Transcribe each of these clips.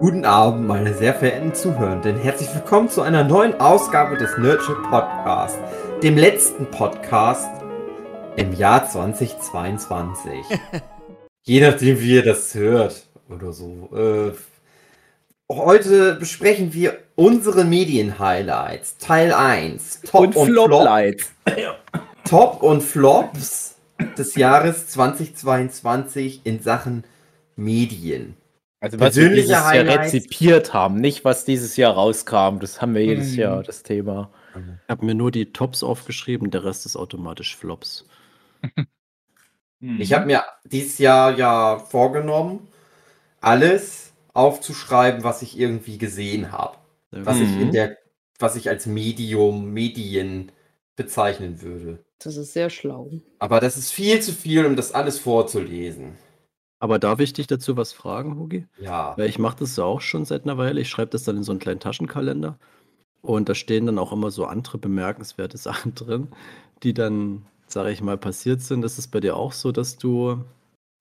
Guten Abend, meine sehr verehrten Zuhörenden. Herzlich willkommen zu einer neuen Ausgabe des Nerdship Podcasts, dem letzten Podcast im Jahr 2022. Je nachdem, wie ihr das hört oder so. Äh, heute besprechen wir unsere Medien-Highlights. Teil 1. Top und, und Flop-Lights. Top und Flops des Jahres 2022 in Sachen Medien. Also was wir dieses Jahr rezipiert haben, nicht was dieses Jahr rauskam. Das haben wir jedes mhm. Jahr, das Thema. Ich habe mir nur die Tops aufgeschrieben, der Rest ist automatisch Flops. ich habe mir dieses Jahr ja vorgenommen, alles aufzuschreiben, was ich irgendwie gesehen habe. Was ich in mhm. der, was ich als Medium, Medien bezeichnen würde. Das ist sehr schlau. Aber das ist viel zu viel, um das alles vorzulesen. Aber darf ich dich dazu was fragen, Hugi? Ja. Weil ich mache das ja auch schon seit einer Weile. Ich schreibe das dann in so einen kleinen Taschenkalender. Und da stehen dann auch immer so andere bemerkenswerte Sachen drin, die dann, sage ich mal, passiert sind. Ist es bei dir auch so, dass du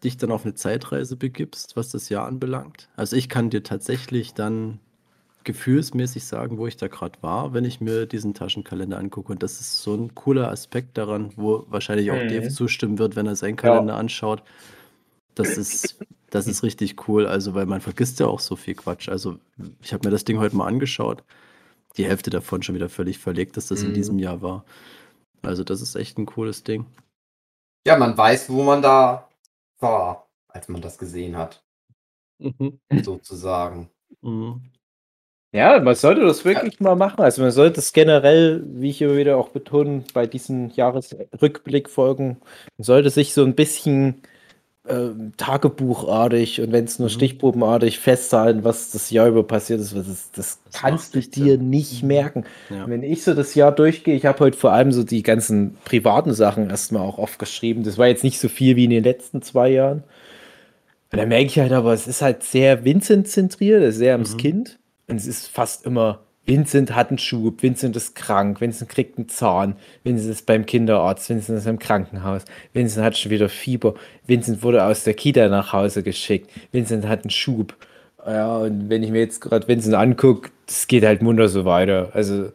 dich dann auf eine Zeitreise begibst, was das Jahr anbelangt? Also ich kann dir tatsächlich dann gefühlsmäßig sagen, wo ich da gerade war, wenn ich mir diesen Taschenkalender angucke. Und das ist so ein cooler Aspekt daran, wo wahrscheinlich auch mhm. Dave zustimmen wird, wenn er seinen Kalender ja. anschaut das ist, das ist richtig cool. Also, weil man vergisst ja auch so viel Quatsch. Also, ich habe mir das Ding heute mal angeschaut. Die Hälfte davon schon wieder völlig verlegt, dass das mhm. in diesem Jahr war. Also, das ist echt ein cooles Ding. Ja, man weiß, wo man da war, als man das gesehen hat. Mhm. Sozusagen. Mhm. Ja, man sollte das wirklich ja. mal machen. Also man sollte es generell, wie ich immer wieder auch betone, bei diesen Jahresrückblickfolgen, man sollte sich so ein bisschen äh, tagebuchartig und wenn es nur mhm. stichprobenartig festhalten, was das Jahr über passiert ist, das, das, das kannst du dir Sinn. nicht mhm. merken. Ja. Wenn ich so das Jahr durchgehe, ich habe heute vor allem so die ganzen privaten Sachen erstmal auch aufgeschrieben. Das war jetzt nicht so viel wie in den letzten zwei Jahren. Und dann merke ich halt aber, es ist halt sehr Vincent-zentriert, sehr ums mhm. Kind. Und es ist fast immer Vincent hat einen Schub, Vincent ist krank, Vincent kriegt einen Zahn, Vincent ist beim Kinderarzt, Vincent ist im Krankenhaus, Vincent hat schon wieder Fieber, Vincent wurde aus der Kita nach Hause geschickt, Vincent hat einen Schub. Ja, und wenn ich mir jetzt gerade Vincent angucke, das geht halt munter so weiter. Also, mhm.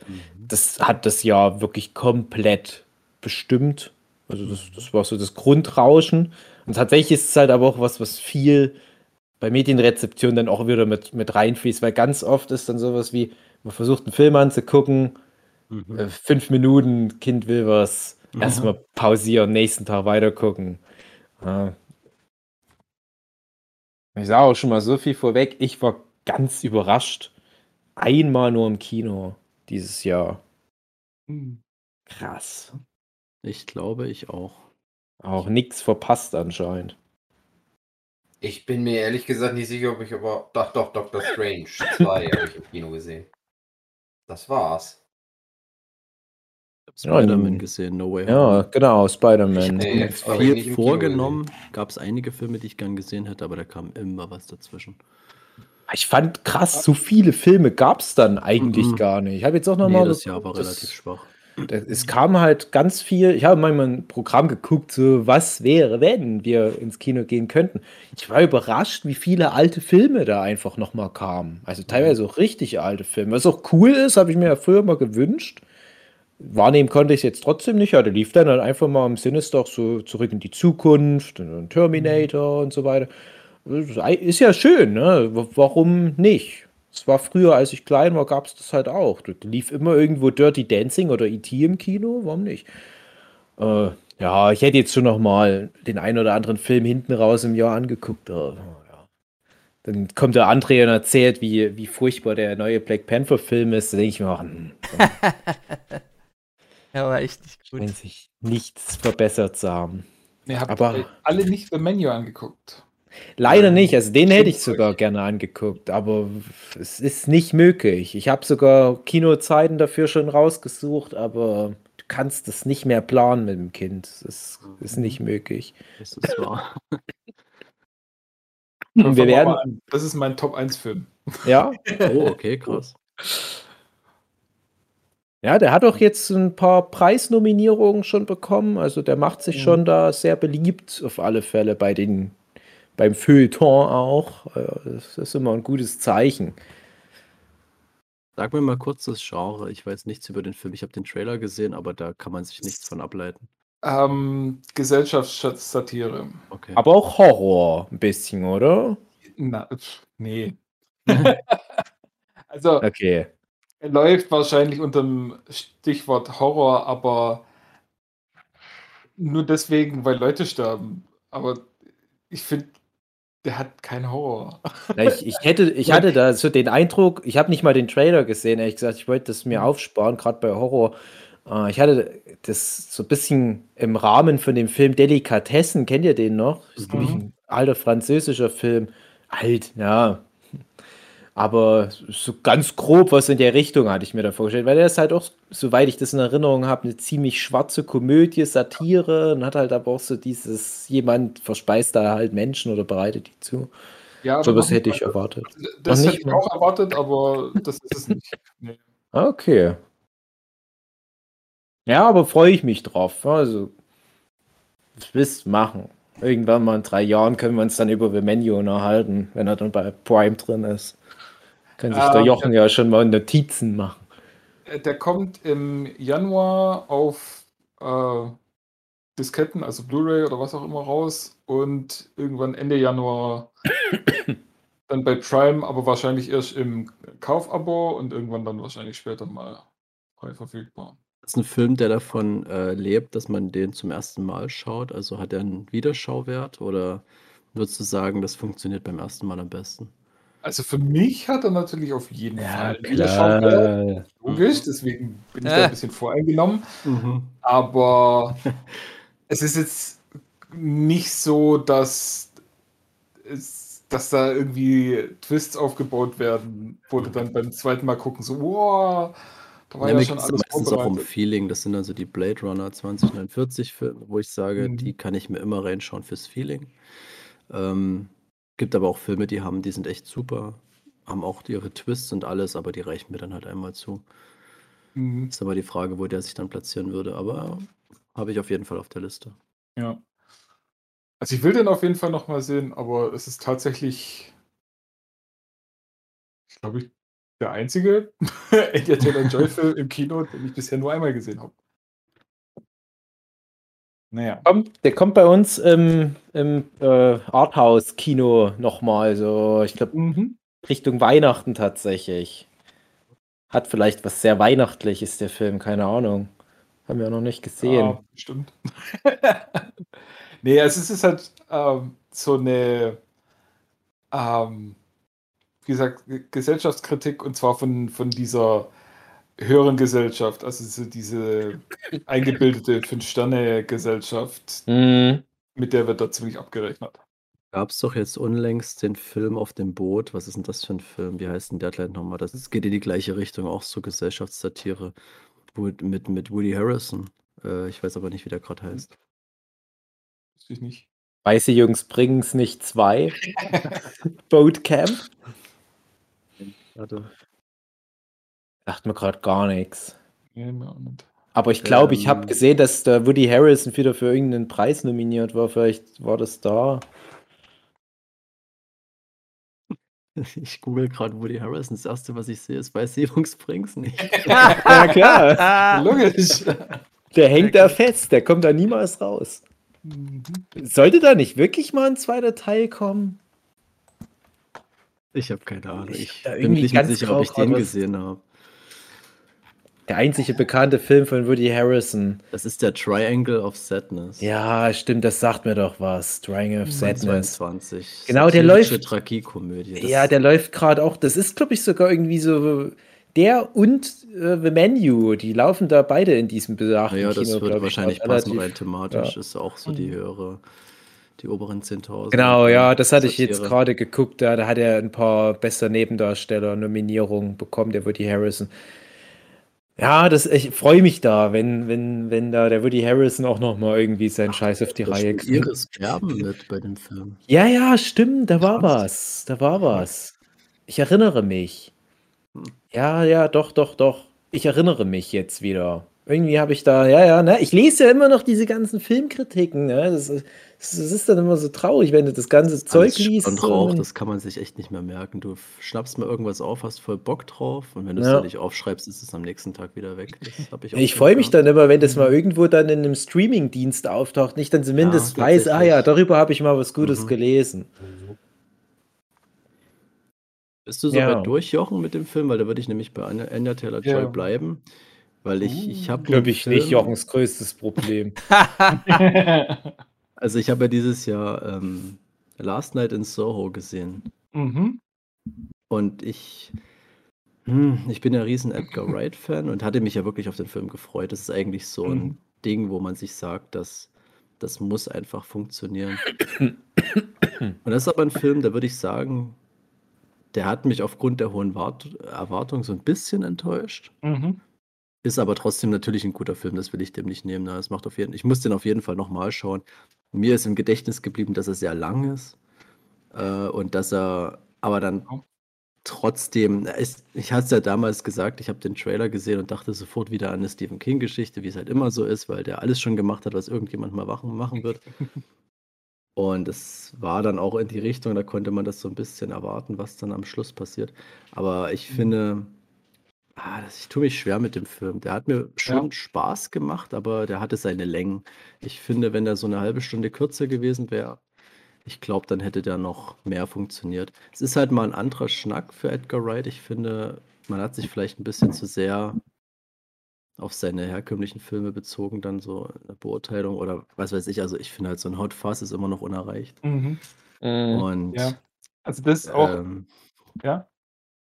das hat das Jahr wirklich komplett bestimmt. Also, das, das war so das Grundrauschen. Und tatsächlich ist es halt aber auch was, was viel bei Medienrezeption dann auch wieder mit, mit reinfließt, weil ganz oft ist dann sowas wie, man versucht einen Film anzugucken, mhm. äh, fünf Minuten, Kind will was, mhm. erstmal pausieren, nächsten Tag weitergucken. Ja. Ich sage auch schon mal so viel vorweg, ich war ganz überrascht. Einmal nur im Kino dieses Jahr. Hm. Krass. Ich glaube, ich auch. Auch nichts verpasst anscheinend. Ich bin mir ehrlich gesagt nicht sicher, ob ich aber. Doch, doch, Doctor Strange 2 habe ich im Kino gesehen. Das war's. Spider-Man gesehen, No Way Home. Ja, genau, Spider-Man. Ich mir viel vorgenommen. Gab es einige Filme, die ich gern gesehen hätte, aber da kam immer was dazwischen. Ich fand krass, so viele Filme gab es dann eigentlich mhm. gar nicht. Ich habe jetzt auch noch nee, mal. Das Jahr war das, relativ schwach. Es kam halt ganz viel. Ich habe manchmal ein Programm geguckt, so was wäre, wenn wir ins Kino gehen könnten. Ich war überrascht, wie viele alte Filme da einfach nochmal kamen. Also teilweise auch richtig alte Filme. Was auch cool ist, habe ich mir ja früher mal gewünscht. Wahrnehmen konnte ich es jetzt trotzdem nicht. Ja, der lief dann halt einfach mal im Sinister so zurück in die Zukunft und Terminator und so weiter. Ist ja schön, ne? Warum nicht? Es war früher, als ich klein war, gab es das halt auch. Da lief immer irgendwo Dirty Dancing oder E.T. im Kino, warum nicht? Äh, ja, ich hätte jetzt schon noch mal den einen oder anderen Film hinten raus im Jahr angeguckt. Aber, ja. Dann kommt der André und erzählt, wie, wie furchtbar der neue Black Panther-Film ist. Da denke ich mir, ach, hm, ja, war echt nicht gut. Scheint sich nichts verbessert zu haben. Ihr habt aber alle nicht The Menu angeguckt. Leider nicht. Also den hätte ich sogar gerne angeguckt, aber es ist nicht möglich. Ich habe sogar Kinozeiten dafür schon rausgesucht, aber du kannst das nicht mehr planen mit dem Kind. Das ist nicht möglich. Das ist wahr. Und wir werden. Das ist mein Top 1 Film. Ja. Oh, okay, krass. Ja, der hat auch jetzt ein paar Preisnominierungen schon bekommen. Also der macht sich mhm. schon da sehr beliebt, auf alle Fälle bei den beim Feuilleton auch. Äh, das ist immer ein gutes Zeichen. Sag mir mal kurz das Genre. Ich weiß nichts über den Film. Ich habe den Trailer gesehen, aber da kann man sich nichts von ableiten. Ähm, Gesellschaftssatire. Okay. Aber auch Horror ein bisschen, oder? Na, nee. also, okay. er läuft wahrscheinlich unter dem Stichwort Horror, aber nur deswegen, weil Leute sterben. Aber ich finde, der hat keinen Horror. ich, ich, hätte, ich hatte da so den Eindruck, ich habe nicht mal den Trailer gesehen, ehrlich gesagt, ich wollte das mir mhm. aufsparen, gerade bei Horror. Äh, ich hatte das so ein bisschen im Rahmen von dem Film Delikatessen, kennt ihr den noch? Das ist mhm. ein alter französischer Film. Alt, ja, aber so ganz grob was in der Richtung hatte ich mir da vorgestellt, weil er ist halt auch, soweit ich das in Erinnerung habe, eine ziemlich schwarze Komödie, Satire und hat halt aber auch so dieses, jemand verspeist da halt Menschen oder bereitet die zu. Ja, so was hätte ich erwartet. Das hätte ich auch erwartet, aber das ist es nicht. Nee. Okay. Ja, aber freue ich mich drauf. Also, wisst machen. Irgendwann mal in drei Jahren können wir uns dann über Vemenio unterhalten, wenn er dann bei Prime drin ist. Kann sich der ähm, Jochen ja schon mal Notizen machen. Äh, der kommt im Januar auf äh, Disketten, also Blu-ray oder was auch immer raus und irgendwann Ende Januar dann bei Prime, aber wahrscheinlich erst im Kaufabo und irgendwann dann wahrscheinlich später mal frei verfügbar. Das ist ein Film, der davon äh, lebt, dass man den zum ersten Mal schaut. Also hat er einen Wiederschauwert oder würdest du sagen, das funktioniert beim ersten Mal am besten? Also für mich hat er natürlich auf jeden ja, Fall klar. Logisch, deswegen bin ich da ein bisschen voreingenommen. Mhm. Aber es ist jetzt nicht so, dass, es, dass da irgendwie Twists aufgebaut werden, wo du dann beim zweiten Mal gucken, so, wow, da war ja, ja schon alles meistens auch um Feeling. Das sind also die Blade Runner 2049 Filme, wo ich sage, mhm. die kann ich mir immer reinschauen fürs Feeling. Ähm, Gibt aber auch Filme, die haben die sind echt super, haben auch ihre Twists und alles, aber die reichen mir dann halt einmal zu. Mhm. Ist aber die Frage, wo der sich dann platzieren würde, aber habe ich auf jeden Fall auf der Liste. Ja. Also ich will den auf jeden Fall noch mal sehen, aber es ist tatsächlich, ich glaube, ich der einzige Anya Taylor-Joy-Film im Kino, den ich bisher nur einmal gesehen habe. Naja. Der kommt bei uns im, im äh, Arthouse-Kino nochmal, so ich glaube mhm. Richtung Weihnachten tatsächlich. Hat vielleicht was sehr Weihnachtliches, der Film, keine Ahnung. Haben wir noch nicht gesehen. Ja, stimmt. nee, also es ist halt ähm, so eine, ähm, wie gesagt, Gesellschaftskritik und zwar von, von dieser höheren Gesellschaft, also so diese eingebildete Fünf-Sterne-Gesellschaft, mhm. mit der wird da ziemlich abgerechnet. Gab es doch jetzt unlängst den Film auf dem Boot. Was ist denn das für ein Film? Wie heißt denn der gleich nochmal? Das geht in die gleiche Richtung, auch so Gesellschaftssatire mit, mit, mit Woody Harrison. Äh, ich weiß aber nicht, wie der gerade heißt. Weiß ich nicht. Weiße Jungs bringen es nicht zwei. Boatcamp. Warte. Sagt mir gerade gar nichts. Aber ich glaube, ähm, ich habe gesehen, dass der Woody Harrison wieder für irgendeinen Preis nominiert war. Vielleicht war das da. Ich google gerade Woody Harrison. Das erste, was ich sehe, ist bei bring's nicht. ja, klar. Logisch. Der hängt da fest. Der kommt da niemals raus. Mhm. Sollte da nicht wirklich mal ein zweiter Teil kommen? Ich habe keine Ahnung. Ich, ich bin mir nicht sicher, ob ich den gesehen habe. Der einzige bekannte Film von Woody Harrison. Das ist der Triangle of Sadness. Ja, stimmt, das sagt mir doch was. Triangle of Sadness. 22. Genau, der läuft. Tragiekomödie. Ja, der läuft gerade auch. Das ist, glaube ich, sogar irgendwie so. Der und äh, The Menu, die laufen da beide in diesem besagten Ja, das Kino, wird wahrscheinlich passen, rein thematisch. Ja. Ist auch so die höhere die oberen 10.000. Genau, ja, das hatte ich jetzt gerade geguckt. Da, da hat er ein paar bester Nebendarsteller-Nominierungen bekommen, der Woody Harrison. Ja, das, ich freue mich da, wenn, wenn, wenn da der Woody Harrison auch noch mal irgendwie seinen Scheiß auf die Reihe kriegt. Ihres Sterben mit bei dem Film. Ja, ja, stimmt, da war was. Da war was. Ich erinnere mich. Hm. Ja, ja, doch, doch, doch. Ich erinnere mich jetzt wieder. Irgendwie habe ich da, ja, ja, ne? Ich lese ja immer noch diese ganzen Filmkritiken, ne? Das ist, Es ist dann immer so traurig, wenn du das ganze Zeug liest. Und Rauch, das kann man sich echt nicht mehr merken. Du schnappst mal irgendwas auf, hast voll Bock drauf und wenn du es ja. nicht aufschreibst, ist es am nächsten Tag wieder weg. ich ich freue mich dann immer, wenn das mal irgendwo dann in einem Streaming-Dienst auftaucht, nicht dann zumindest ja, weiß, ah ja, darüber habe ich mal was Gutes mhm. gelesen. Bist du so ja. weit durch, Jochen, mit dem Film? Weil da würde ich nämlich bei Anya Taylor-Joy ja. bleiben. Weil ich, ich habe. Glaube ich Film, nicht Jochens größtes Problem. Also ich habe ja dieses Jahr ähm, Last Night in Soho gesehen. Mhm. Und ich, hm, ich bin ja riesen Edgar Wright-Fan und hatte mich ja wirklich auf den Film gefreut. Das ist eigentlich so ein mhm. Ding, wo man sich sagt, dass das muss einfach funktionieren. und das ist aber ein Film, da würde ich sagen, der hat mich aufgrund der hohen Wart Erwartung so ein bisschen enttäuscht. Mhm. Ist aber trotzdem natürlich ein guter Film, das will ich dem nicht nehmen. Ne? Das macht auf jeden, ich muss den auf jeden Fall nochmal schauen. Mir ist im Gedächtnis geblieben, dass er sehr lang ist äh, und dass er aber dann trotzdem, ist, ich hatte es ja damals gesagt, ich habe den Trailer gesehen und dachte sofort wieder an eine Stephen King-Geschichte, wie es halt immer so ist, weil der alles schon gemacht hat, was irgendjemand mal machen, machen wird. Und es war dann auch in die Richtung, da konnte man das so ein bisschen erwarten, was dann am Schluss passiert. Aber ich mhm. finde, Ah, das ich tue mich schwer mit dem Film. Der hat mir schon Ja. Spaß gemacht, aber der hatte seine Längen. Ich finde, wenn der so eine halbe Stunde kürzer gewesen wäre, ich glaube, dann hätte der noch mehr funktioniert. Es ist halt mal ein anderer Schnack für Edgar Wright. Ich finde, man hat sich vielleicht ein bisschen zu sehr auf seine herkömmlichen Filme bezogen, dann so in der Beurteilung oder was weiß ich. Also, ich finde halt, so ein Hot Fuzz ist immer noch unerreicht. Mhm. Mhm. Und, Ja. Also, das auch ähm ja?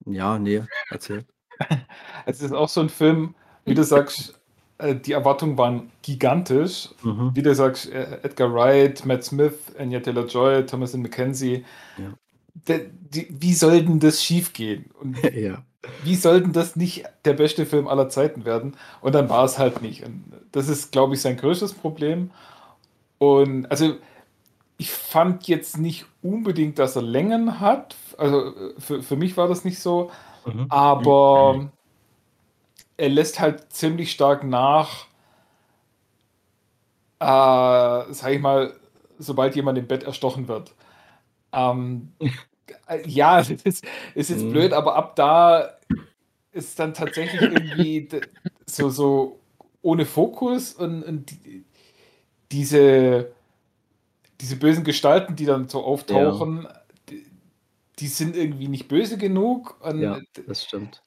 Ja, ne, erzähl. Es ist auch so ein Film, wie du sagst, äh, die Erwartungen waren gigantisch. Mhm. Wie du sagst, äh, Edgar Wright, Matt Smith, Anya Taylor-Joy, Thomas McKenzie. Ja. De, die, wie soll denn das schiefgehen? Und ja. wie sollten das nicht der beste Film aller Zeiten werden? Und dann war es halt nicht. Und das ist, glaube ich, sein größtes Problem. Und also ich fand jetzt nicht unbedingt, dass er Längen hat. Also äh, für, für mich war das nicht so. Mhm. Aber mhm. er lässt halt ziemlich stark nach, äh, sag ich mal, sobald jemand im Bett erstochen wird. Ähm, äh, ja, das ist, ist jetzt mhm. blöd, aber ab da ist dann tatsächlich irgendwie so, so ohne Fokus und, und die, diese, diese bösen Gestalten, die dann so auftauchen, ja die sind irgendwie nicht böse genug. Ja, das stimmt.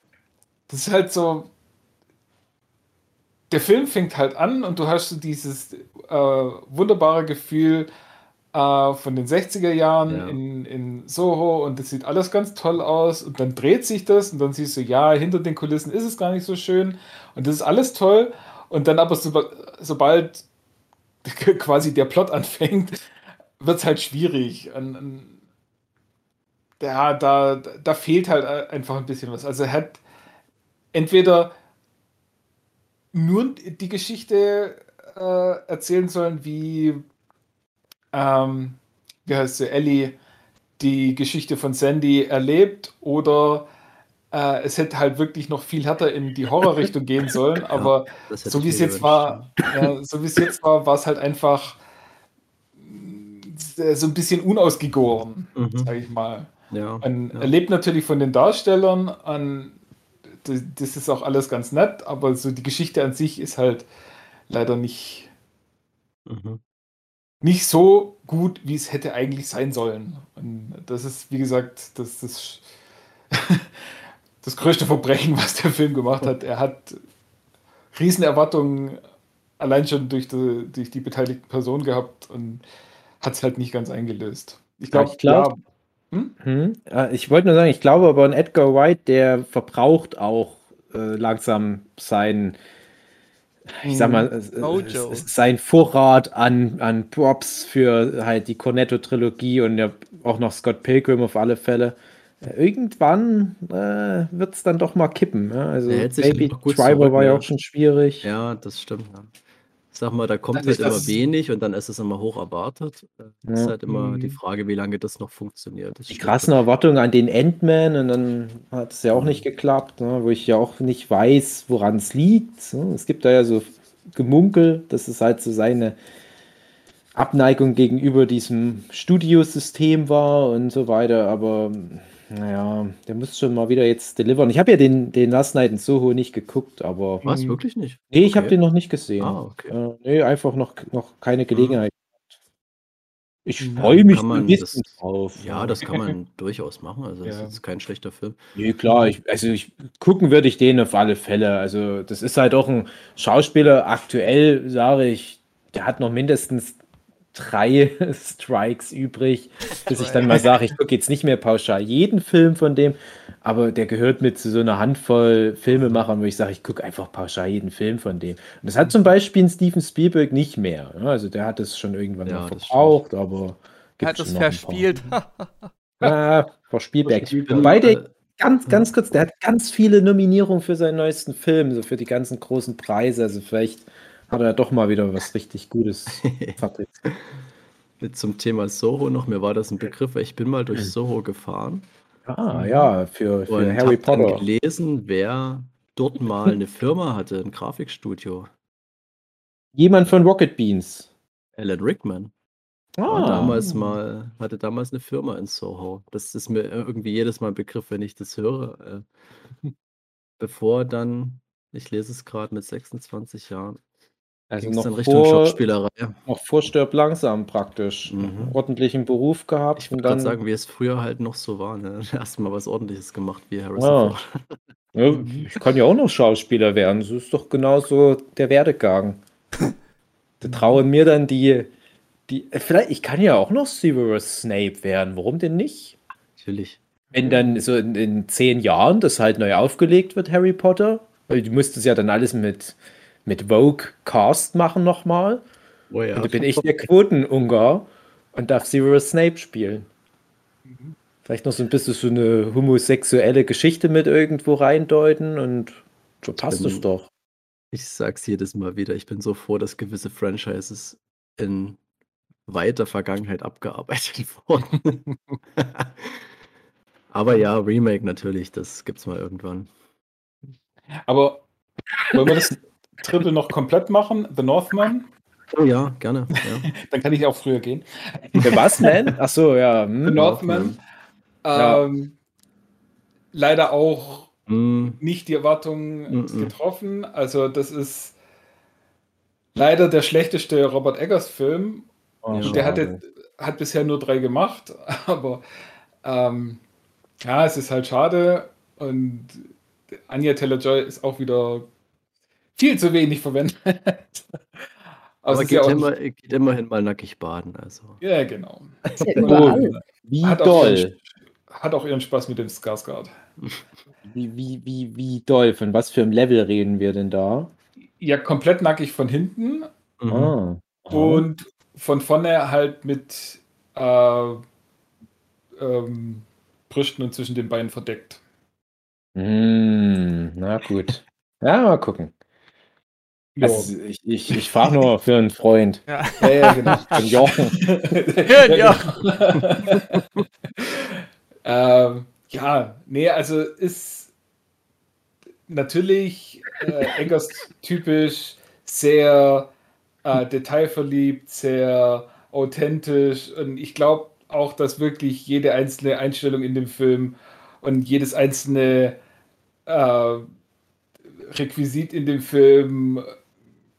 Das ist halt so. Der Film fängt halt an und du hast so dieses äh, wunderbare Gefühl äh, von den 60er Jahren ja. in, in Soho und das sieht alles ganz toll aus und dann dreht sich das und dann siehst du, ja, hinter den Kulissen ist es gar nicht so schön und das ist alles toll und dann aber so, sobald quasi der Plot anfängt, wird es halt schwierig. Und, und ja, da, da fehlt halt einfach ein bisschen was. Also er hat entweder nur die Geschichte äh, erzählen sollen, wie, ähm, wie heißt sie, Ellie die Geschichte von Sandy erlebt, oder äh, es hätte halt wirklich noch viel härter in die Horrorrichtung gehen sollen, aber ja, so wie es jetzt war, ja, so wie es jetzt war, war es halt einfach äh, so ein bisschen unausgegoren, mhm. sag ich mal. Ja, Man ja. erlebt natürlich von den Darstellern an, das ist auch alles ganz nett, aber so die Geschichte an sich ist halt leider nicht, mhm. nicht so gut, wie es hätte eigentlich sein sollen. Und das ist, wie gesagt, das ist das größte Verbrechen, was der Film gemacht hat. Er hat Riesenerwartungen allein schon durch die, durch die beteiligten Personen gehabt und hat es halt nicht ganz eingelöst. Ich glaube, ja, glaub, hm? Hm. Ich wollte nur sagen, ich glaube aber ein Edgar White, der verbraucht auch äh, langsam sein, ich sag mal, äh, sein Vorrat an, an Props für halt die Cornetto-Trilogie und ja auch noch Scott Pilgrim auf alle Fälle. Äh, irgendwann äh, wird es dann doch mal kippen. Ja? Also Baby Driver war ja auch schon schwierig. Ja, das stimmt. Ja sag mal, da kommt halt immer wenig und dann ist es immer hoch erwartet. Äh, ist halt immer die mhm. Frage, wie lange das noch funktioniert. Das Die krassen Erwartungen an den Endman und dann hat es ja auch nicht mhm. geklappt, ne, wo ich ja auch nicht weiß, woran es liegt. Ne? Es gibt da ja so Gemunkel, dass es halt so seine Abneigung gegenüber diesem Studiosystem war und so weiter, aber naja, der muss schon mal wieder jetzt delivern. Ich habe ja den, den Last Night in Soho nicht geguckt, aber. Was, wirklich nicht? Nee, ich habe den noch nicht gesehen. Ah, okay. Äh, nee, einfach noch, noch keine Gelegenheit. Ich Ja, freue mich kann ein man bisschen das- drauf. Ja, das kann man durchaus machen. Also, das Ja. ist jetzt kein schlechter Film. Nee, klar, ich, also ich gucken würde ich den auf alle Fälle. Also, das ist halt auch ein Schauspieler. Aktuell sage ich, der hat noch mindestens drei Strikes übrig, bis ich dann mal sage, ich gucke jetzt nicht mehr pauschal jeden Film von dem, aber der gehört mit zu so einer Handvoll Filmemachern, wo ich sage, ich gucke einfach pauschal jeden Film von dem. Und das hat zum Beispiel ein Steven Spielberg nicht mehr. ne? Also, der hat es schon irgendwann Ja, mal verbraucht, aber. Er hat es verspielt. Ah, Frau Spielberg. Spielberg, Wobei der ganz, ganz kurz, der hat ganz viele Nominierungen für seinen neuesten Film, so für die ganzen großen Preise. Also vielleicht hat er doch mal wieder was richtig Gutes fabriziert. Zum Thema Soho noch. Mir war das ein Begriff, weil ich bin mal durch Soho gefahren Ah, ja, für, für und Harry habe dann Potter. gelesen, wer dort mal eine Firma hatte, ein Grafikstudio. Jemand von Rocket Beans. Alan Rickman war damals mal, hatte damals eine Firma in Soho. Das ist mir irgendwie jedes Mal ein Begriff, wenn ich das höre. Äh, bevor dann, ich lese es gerade mit 26 Jahren, also ging es noch vor, Schauspielerei. noch vor Stirb langsam praktisch. Mhm. Ordentlichen Beruf gehabt Ich würde dann. sagen, wie es früher halt noch so war. Ne? Erstmal was Ordentliches gemacht wie Harrison Ah. Ford. Ja, ich kann ja auch noch Schauspieler werden. Das ist doch genauso der Werdegang. Da trauen mir dann die, die. äh, Vielleicht, ich kann ja auch noch Severus Snape werden. Warum denn nicht? Natürlich. Wenn dann so in, in zehn Jahren das halt neu aufgelegt wird, Harry Potter, weil du musstest ja dann alles mit, mit Vogue Cast machen nochmal. Oh ja. Und dann bin ich der Quoten-Ungar und darf Severus Snape spielen. Vielleicht noch so ein bisschen so eine homosexuelle Geschichte mit irgendwo reindeuten und so passt es doch. Ich sag's jedes Mal wieder, ich bin so froh, dass gewisse Franchises in weiter Vergangenheit abgearbeitet wurden. Aber ja, Remake natürlich, das gibt's mal irgendwann. Aber wollen wir das Triple noch komplett machen? The Northman? Oh ja, gerne. Ja. Dann kann ich auch früher gehen. Der was, man? Ach so, ja. hm. The Northman. Ja. Ähm, leider auch Hm, nicht die Erwartungen Mhm. getroffen. Also, das ist leider der schlechteste Robert Eggers-Film. Oh, Ja. Der hatte, hat bisher nur drei gemacht, aber ähm, ja, es ist halt schade. Und Anya Taylor-Joy ist auch wieder viel zu wenig verwendet. aber es ist geht, ja immer, nicht- geht immerhin mal nackig baden. Also. ja, genau. Ja überall. Wie Hat auch, doll. ihren, hat auch ihren Spaß mit dem Skarsgård. Wie, wie, wie, wie doll. Von was für einem Level reden wir denn da? Ja, komplett nackig von hinten Mhm. Ah. und von vorne halt mit äh, ähm, Brüsten und zwischen den Beinen verdeckt. Hm, na gut. Ja, mal gucken. Also, ich ich, ich frage nur für einen Freund. Ja. ja, ja genau. Für Jochen. ja, genau. ähm, ja, nee, also ist natürlich äh, Eggers typisch sehr äh, detailverliebt, sehr authentisch und ich glaube auch, dass wirklich jede einzelne Einstellung in dem Film und jedes einzelne äh, Requisit in dem Film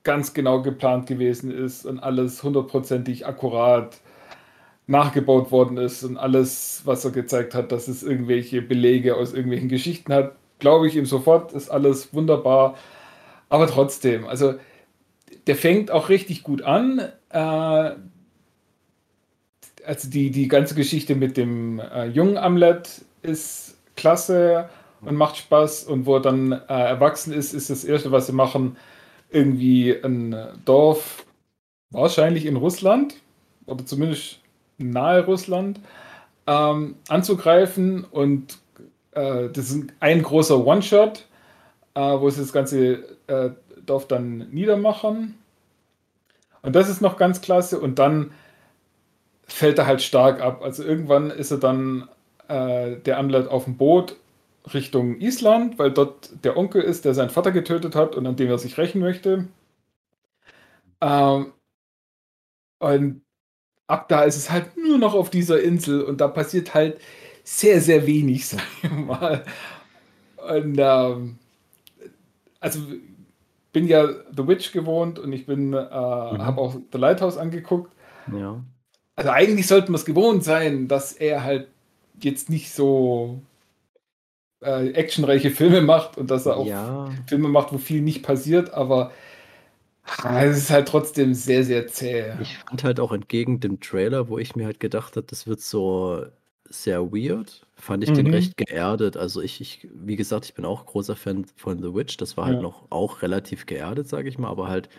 ganz genau geplant gewesen ist und alles hundertprozentig akkurat nachgebaut worden ist und alles, was er gezeigt hat, dass es irgendwelche Belege aus irgendwelchen Geschichten hat, glaube ich ihm sofort, ist alles wunderbar. Aber trotzdem, also der fängt auch richtig gut an. Äh, also die, die ganze Geschichte mit dem äh, jungen Amlet ist klasse und macht Spaß. Und wo er dann äh, erwachsen ist, ist das Erste, was sie machen, irgendwie ein Dorf, wahrscheinlich in Russland oder zumindest nahe Russland, ähm, anzugreifen. Und äh, das ist ein großer One-Shot, äh, wo sie das ganze äh, Dorf dann niedermachen. Und das ist noch ganz klasse. Und dann fällt er halt stark ab. Also irgendwann ist er dann äh, der Amlet auf dem Boot Richtung Island, weil dort der Onkel ist, der seinen Vater getötet hat und an dem er sich rächen möchte. Ähm, Und ab da ist es halt nur noch auf dieser Insel und da passiert halt sehr, sehr wenig, sag ich mal. Und ähm, also bin ja The Witch gewohnt und ich bin, äh, mhm. habe auch The Lighthouse angeguckt. Ja. Also eigentlich sollten wir es gewohnt sein, dass er halt jetzt nicht so äh, actionreiche Filme macht und dass er auch ja. Filme macht, wo viel nicht passiert, aber ah, es ist halt trotzdem sehr, sehr zäh. Ich fand halt auch entgegen dem Trailer, wo ich mir halt gedacht habe, das wird so sehr weird, fand ich mhm. den recht geerdet. Also ich, ich, wie gesagt, ich bin auch großer Fan von The Witch. Das war halt ja. noch auch relativ geerdet, sage ich mal, aber halt,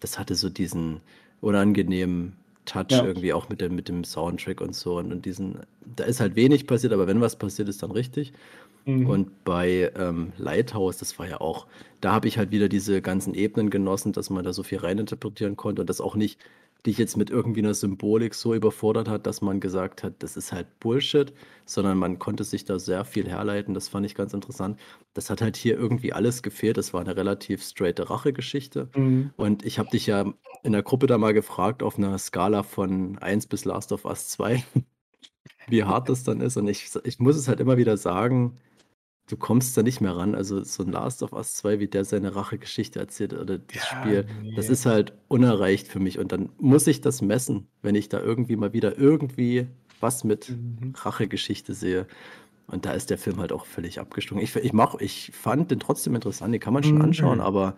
das hatte so diesen unangenehmen Touch ja. irgendwie auch mit dem, mit dem Soundtrack und so. Und, und diesen, da ist halt wenig passiert, aber wenn was passiert, ist dann richtig. Mhm. Und bei ähm, Lighthouse, das war ja auch, da habe ich halt wieder diese ganzen Ebenen genossen, dass man da so viel reininterpretieren konnte und das auch nicht dich jetzt mit irgendwie einer Symbolik so überfordert hat, dass man gesagt hat, das ist halt Bullshit, sondern man konnte sich da sehr viel herleiten. Das fand ich ganz interessant. Das hat halt hier irgendwie alles gefehlt. Das war eine relativ straighte Rachegeschichte. Mhm. Und ich habe dich ja in der Gruppe da mal gefragt, auf einer Skala von 1 bis Last of Us 2, wie hart das dann ist. Und ich, ich muss es halt immer wieder sagen, du kommst da nicht mehr ran. Also so ein Last of Us 2, wie der seine Rachegeschichte erzählt oder das ja, Spiel, nee. das ist halt unerreicht für mich. Und dann muss ich das messen, wenn ich da irgendwie mal wieder irgendwie was mit mhm. Rachegeschichte sehe. Und da ist der Film halt auch völlig abgestungen. Ich, ich, mach, ich fand den trotzdem interessant, den kann man schon mhm. anschauen, aber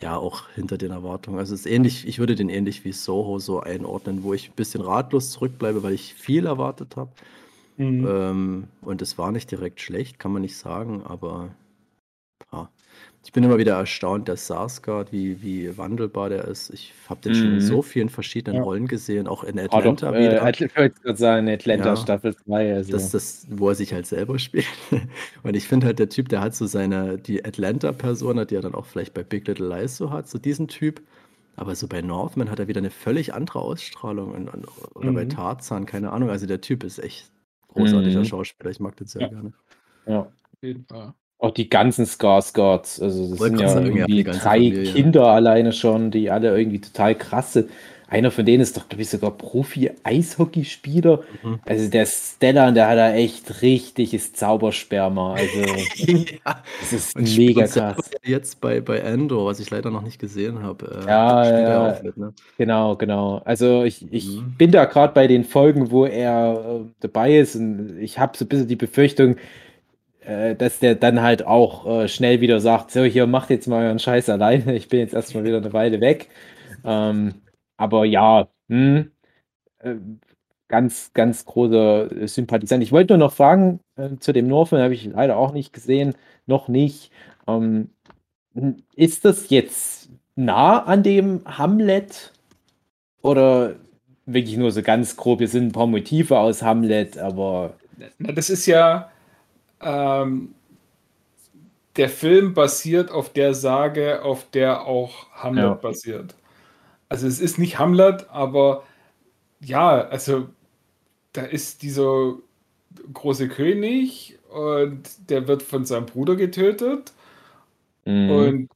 ja, auch hinter den Erwartungen. Also es ist ähnlich, ich würde den ähnlich wie Soho so einordnen, wo ich ein bisschen ratlos zurückbleibe, weil ich viel erwartet habe. Mhm. Ähm, und es war nicht direkt schlecht, kann man nicht sagen, aber ja. ich bin immer wieder erstaunt, der Sarsgaard, wie, wie wandelbar der ist. Ich habe den schon in so vielen verschiedenen Ja. Rollen gesehen, auch in Atlanta doch, äh, wieder. ich wollte gerade sagen, Atlanta Ja, Staffel 2. Also. das, das, wo er sich halt selber spielt. Und ich finde halt, der Typ, der hat so seine, die Atlanta-Persona, die er dann auch vielleicht bei Big Little Lies so hat, so diesen Typ. Aber so bei Northman hat er wieder eine völlig andere Ausstrahlung und, und, oder bei mhm. Tarzan, keine Ahnung. Also der Typ ist echt großartiger Mhm. Schauspieler. Ich mag den sehr Ja. gerne. Ja. Auf jeden Fall. Auch die ganzen Skarsgårds, also das sind ja irgendwie drei Familie. Kinder alleine schon, die alle irgendwie total krasse einer von denen ist doch, glaube ich, sogar Profi-Eishockeyspieler. Mhm. Also der Stellan, der hat da echt richtiges Zaubersperma. Also ja. das ist Und mega krass. Jetzt bei, bei Andor, was ich leider noch nicht gesehen habe. Äh, ja, ja mit, ne? genau, genau. Also ich, ich mhm. bin da gerade bei den Folgen, wo er äh, dabei ist und ich habe so ein bisschen die Befürchtung, äh, dass der dann halt auch äh, schnell wieder sagt, so hier macht jetzt mal euren Scheiß alleine, ich bin jetzt erstmal wieder eine Weile weg. Ähm, aber ja, hm, äh, ganz, ganz großer Sympathisant. Ich wollte nur noch fragen äh, zu dem Norfilm, habe ich leider auch nicht gesehen, noch nicht. Ähm, ist das jetzt nah an dem Hamlet oder wirklich nur so ganz grob? Hier sind ein paar Motive aus Hamlet, aber. Na, das ist ja. Ähm, der Film basiert auf der Sage, auf der auch Hamlet ja. basiert. Also es ist nicht Hamlet, aber ja, also da ist dieser große König und der wird von seinem Bruder getötet mhm. und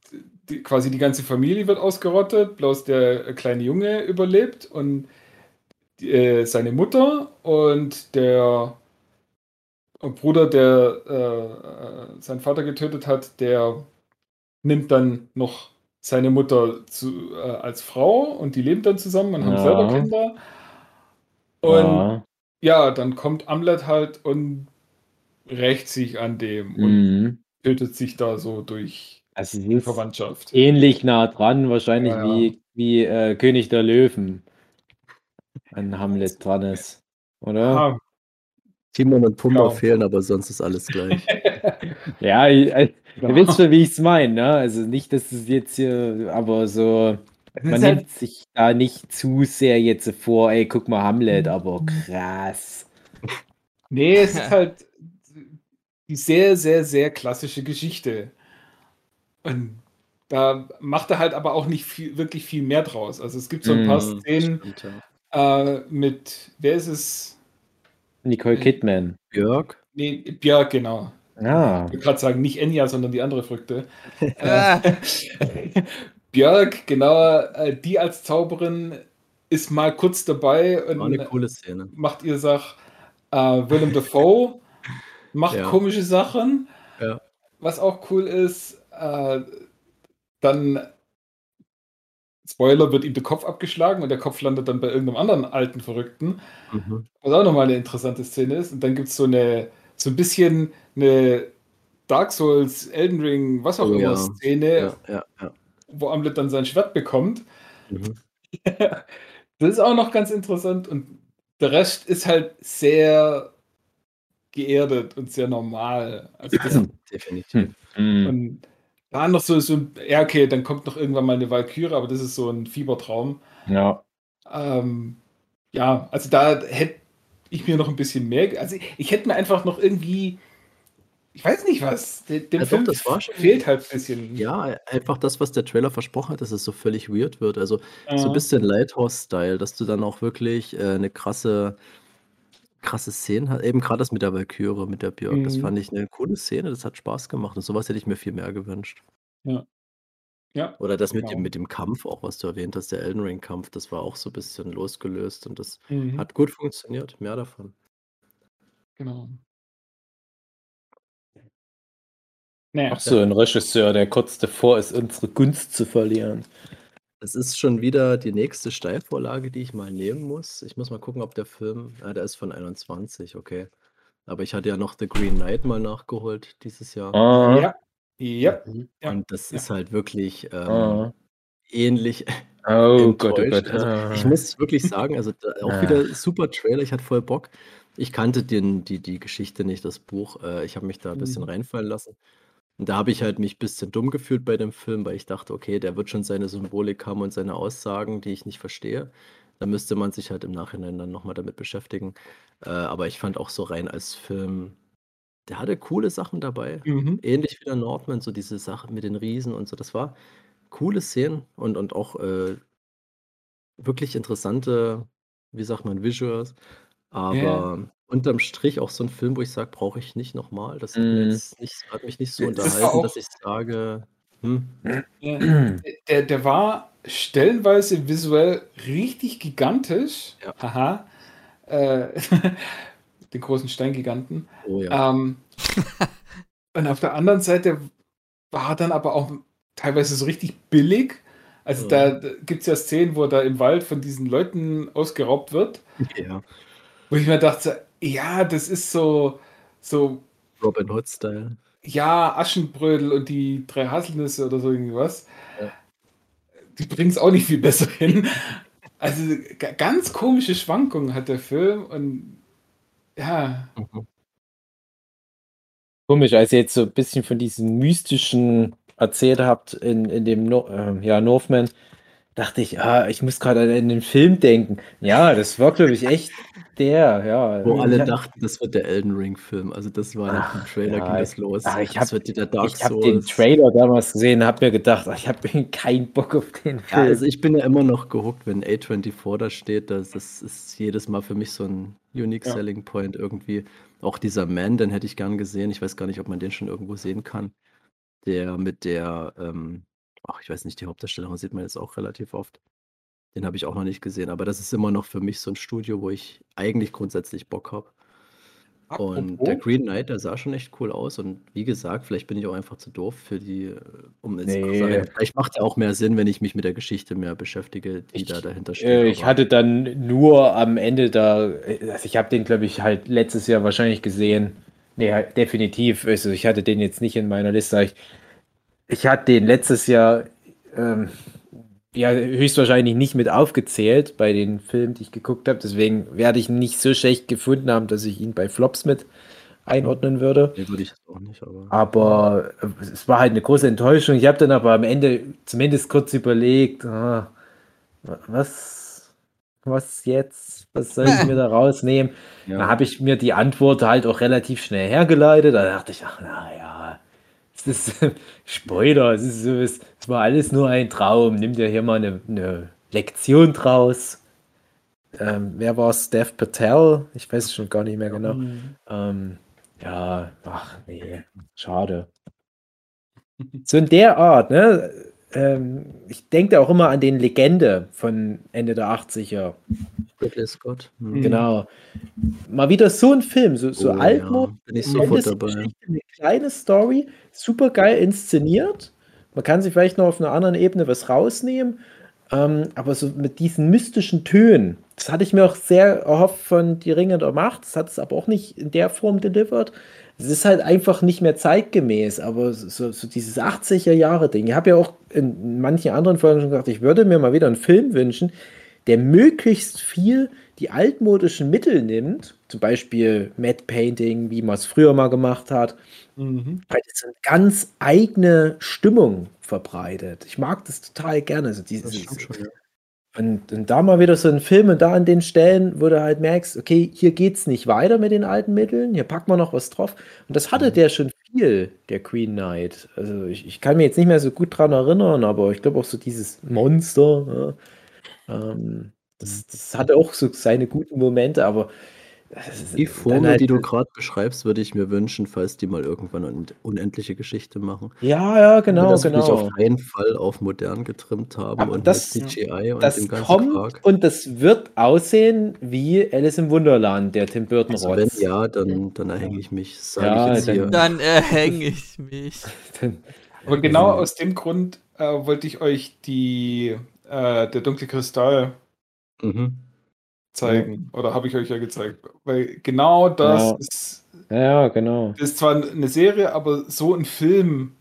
die, quasi die ganze Familie wird ausgerottet, bloß der kleine Junge überlebt und äh, seine Mutter und der Bruder, der äh, äh seinen Vater getötet hat, der nimmt dann noch seine Mutter zu, äh, als Frau und die leben dann zusammen und haben ja. selber Kinder. Und ja. ja. dann kommt Amlet halt und rächt sich an dem mhm. und tötet sich da so durch also die Verwandtschaft. Ähnlich nah dran, wahrscheinlich ja, wie, wie äh, König der Löwen an Hamlet dran ist. Oder? Ja, Timon und Pumba genau. fehlen, aber sonst ist alles gleich. ja, ich, ich, ja. ihr wisst schon, wie ich es meine. Ne? Also nicht, dass es jetzt hier, aber so, man halt nimmt sich da nicht zu sehr jetzt vor, ey, guck mal Hamlet, aber krass. Nee, es ist halt die sehr, sehr, sehr klassische Geschichte. Und da macht er halt aber auch nicht viel, wirklich viel mehr draus. Also es gibt so ein paar mm, Szenen stimmt, ja. äh, mit, wer ist es? Nicole Kidman. Björk? Nee, Björk, genau. Ah. Ich würde gerade sagen, nicht Enya, sondern die andere Früchte. Äh, Björk, genau, die als Zauberin ist mal kurz dabei und War eine coole Szene. macht ihr Sach, äh, Willem Dafoe macht ja. komische Sachen. Ja. Was auch cool ist, äh, dann Spoiler, wird ihm der Kopf abgeschlagen und der Kopf landet dann bei irgendeinem anderen alten Verrückten. Mhm. Was auch nochmal eine interessante Szene ist. Und dann gibt es so eine, so ein bisschen eine Dark Souls, Elden Ring, was auch oh, immer ja. Szene, ja, ja, wo Amlet dann sein Schwert bekommt. Mhm. das ist auch noch ganz interessant und der Rest ist halt sehr geerdet und sehr normal. Also das, definitiv. Hm. Und da noch so, so ja, okay, dann kommt noch irgendwann mal eine Valkyrie, aber das ist so ein Fiebertraum. Ja. Ähm, ja, also da hätte ich mir noch ein bisschen mehr, also ich, hätte mir einfach noch irgendwie, ich weiß nicht was, dem, ja, Film doch, das war schon, fehlt halt ein bisschen. Ja, einfach das, was der Trailer versprochen hat, dass es so völlig weird wird. Also ja. so ein bisschen Lighthouse-Style, dass du dann auch wirklich äh, eine krasse krasse Szenen hat. Eben gerade das mit der Valkyrie, mit der Björk. Das mhm. fand ich eine coole Szene, das hat Spaß gemacht und sowas hätte ich mir viel mehr gewünscht. Ja. Ja, Oder das mit dem genau. mit dem Kampf auch, was du erwähnt hast, der Elden Ring-Kampf, das war auch so ein bisschen losgelöst und das Mhm. hat gut funktioniert. Mehr davon. Genau. Naja, Ach so, ein Regisseur, der kurz davor ist, unsere Gunst zu verlieren. Es ist schon wieder die nächste Steilvorlage, die ich mal nehmen muss. Ich muss mal gucken, ob der Film ah, der ist von 21, okay. Aber ich hatte ja noch The Green Knight mal nachgeholt dieses Jahr. Ah. Ja. Ja. Mhm. Und das ja. ist halt wirklich ähm, ah. ähnlich Oh Gott, oh Gott. Also, ich muss wirklich sagen, also auch ah. wieder super Trailer, ich hatte voll Bock. Ich kannte den, die, die Geschichte nicht, das Buch. Äh, ich habe mich da ein bisschen Mhm. reinfallen lassen. Und da habe ich halt mich ein bisschen dumm gefühlt bei dem Film, weil ich dachte, okay, der wird schon seine Symbolik haben und seine Aussagen, die ich nicht verstehe. Da müsste man sich halt im Nachhinein dann nochmal damit beschäftigen. Äh, aber ich fand auch so rein als Film, der hatte coole Sachen dabei. Mhm. Ähnlich wie der Nordman, so diese Sache mit den Riesen und so. Das war coole Szenen und, und auch äh, wirklich interessante, wie sagt man, Visuals. Aber ja. unterm Strich auch so ein Film, wo ich sage, brauche ich nicht nochmal. Das hat, mhm. nicht, hat, mich nicht so unterhalten, das dass ich sage, hm? Der, der war stellenweise visuell richtig gigantisch. Ja. Haha. Äh, den großen Steingiganten. Oh ja. Ähm, und auf der anderen Seite war dann aber auch teilweise so richtig billig. Also da, da gibt es ja Szenen, wo er da im Wald von diesen Leuten ausgeraubt wird. Ja. Wo ich mir dachte, ja, das ist so, so. Robin Hood-Style. Ja, Aschenbrödel und die drei Haselnüsse oder so irgendwas. Ja. Die bringen es auch nicht viel besser hin. Also ganz komische Schwankungen hat der Film und ja. Mhm. Komisch, als ihr jetzt so ein bisschen von diesen mystischen erzählt habt in, in dem no äh, ja, Northman, dachte ich, ah, ich muss gerade an den Film denken. Ja, das war, glaube ich, echt der, ja. Wo alle dachten, das wird der Elden Ring-Film. Also das war nach dem Trailer ja, ging das los. Ach, ich habe hab den Trailer damals gesehen, habe mir gedacht, ach, ich habe keinen Bock auf den Film. Ja, also ich bin ja immer noch gehuckt, wenn A24 da steht. Das, das ist jedes Mal für mich so ein Unique ja. Selling Point irgendwie. Auch dieser Man, den hätte ich gern gesehen. Ich weiß gar nicht, ob man den schon irgendwo sehen kann. Der mit der ähm, ach, ich weiß nicht, die Hauptdarstellerin sieht man jetzt auch relativ oft. Den habe ich auch noch nicht gesehen, aber das ist immer noch für mich so ein Studio, wo ich eigentlich grundsätzlich Bock habe. Und der Green Knight, der sah schon echt cool aus. Und wie gesagt, vielleicht bin ich auch einfach zu doof für die, äh, um jetzt nee. sagen, vielleicht macht es auch mehr Sinn, wenn ich mich mit der Geschichte mehr beschäftige, die ich, da dahinter steht. Äh, ich hatte dann nur am Ende da, äh, also ich habe den, glaube ich, halt letztes Jahr wahrscheinlich gesehen. Nee, halt definitiv. Also ich hatte den jetzt nicht in meiner Liste. Ich ich hatte den letztes Jahr ähm, ja höchstwahrscheinlich nicht mit aufgezählt bei den Filmen, die ich geguckt habe. Deswegen werde ich nicht so schlecht gefunden haben, dass ich ihn bei Flops mit einordnen würde. Nee, würde ich auch nicht, aber. Aber äh, es war halt eine große Enttäuschung. Ich habe dann aber am Ende zumindest kurz überlegt, ah, was, was jetzt? Was soll ich mir da rausnehmen? Ja. Da habe ich mir die Antwort halt auch relativ schnell hergeleitet. Da dachte ich, ach naja, das ist Spoiler, es, ist, es, es war alles nur ein Traum. Nimm dir hier mal eine, eine Lektion draus. Ähm, wer war es? Dev Patel? Ich weiß es schon gar nicht mehr genau. Mhm. Ähm, ja, ach nee, schade. So in der Art, ne? ähm, ich denke auch immer an den Legende von Ende der 80er. Ridley Scott. Mhm. Genau. Mal wieder so ein Film, so, so Oh, altmod. ja. Bin ich sofort dabei. Eine kleine Story, super geil inszeniert. Man kann sich vielleicht noch auf einer anderen Ebene was rausnehmen. Ähm, aber so mit diesen mystischen Tönen, das hatte ich mir auch sehr erhofft von Die Ringe der Macht. Das hat es aber auch nicht in der Form delivered. Es ist halt einfach nicht mehr zeitgemäß, aber so, so dieses 80er-Jahre-Ding. Ich habe ja auch in manchen anderen Folgen schon gesagt, ich würde mir mal wieder einen Film wünschen, der möglichst viel die altmodischen Mittel nimmt, zum Beispiel Matte Painting, wie man es früher mal gemacht hat, Mhm. weil das eine ganz eigene Stimmung verbreitet. Ich mag das total gerne. Also dieses, und, und da mal wieder so ein Film und da an den Stellen, wo du halt merkst, okay, hier geht es nicht weiter mit den alten Mitteln, hier packt man noch was drauf. Und das hatte der schon viel, der Queen Knight. Also ich, ich kann mich jetzt nicht mehr so gut dran erinnern, aber ich glaube auch so dieses Monster, ja, ähm, das, das hatte auch so seine guten Momente, aber Die Formel, halt- die du gerade beschreibst, würde ich mir wünschen, falls die mal irgendwann eine unendliche Geschichte machen. Ja, ja, genau, dass wir genau. auf keinen Fall auf modern getrimmt haben Aber und das- mit CGI und Das dem ganzen kommt Quark. und das wird aussehen wie Alice im Wunderland, der Tim Burton Also wenn ja, dann, dann erhänge ich mich, Ja, ich jetzt dann- hier. Dann erhänge ich mich. Aber genau aus dem Grund äh, wollte ich euch die äh, der dunkle Kristall Mhm. Zeigen. Oder habe ich euch ja gezeigt. Weil genau das Ja. ist, Ja, genau. ist zwar eine Serie, aber so ein Film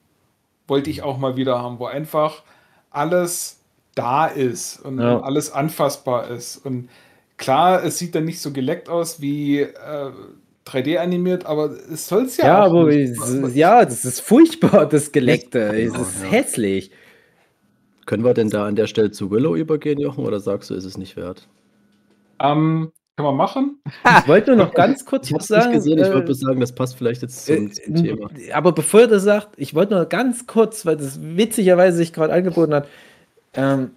wollte ich auch mal wieder haben, wo einfach alles da ist und Ja. alles anfassbar ist. Und klar, es sieht dann nicht so geleckt aus wie äh, 3D animiert, aber es soll es ja, Ja, auch aber nicht. es- ja, das ist furchtbar, das Geleckte. Es ist ja. hässlich. Können wir denn da an der Stelle zu Willow übergehen, Jochen, oder sagst du, ist es nicht wert? Ähm, kann man machen? Ich wollte nur noch ganz kurz Ich habe was sagen. gesehen, ich äh, wollte bloß sagen, das passt vielleicht jetzt zum, zum äh, Thema. Aber bevor ihr das sagt, ich wollte nur ganz kurz, weil das witzigerweise sich gerade angeboten hat, ähm,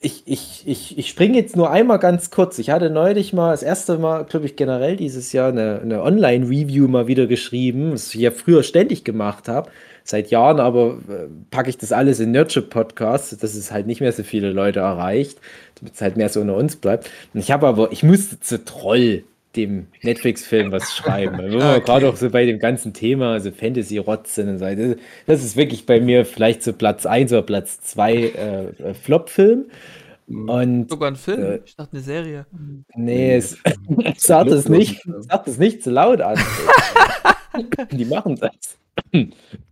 ich, ich, ich, ich springe jetzt nur einmal ganz kurz. Ich hatte neulich mal, das erste Mal, glaube ich, generell dieses Jahr eine, eine Online-Review mal wieder geschrieben, was ich ja früher ständig gemacht habe. Seit Jahren aber äh, packe ich das alles in Nurture-Podcasts, dass es halt nicht mehr so viele Leute erreicht, damit es halt mehr so unter uns bleibt. Und ich habe aber, ich musste zu Troll dem Netflix-Film was schreiben. Wir Okay. gerade auch so bei dem ganzen Thema, also Fantasy-Rotz sind und so. Das, das ist wirklich bei mir vielleicht so Platz 1 oder Platz 2 äh, äh, Flop-Film. Und Sogar ein Film. Äh, ich dachte, eine Serie. nee, es, sagt es nicht, sagt es nicht zu laut an. Die machen das.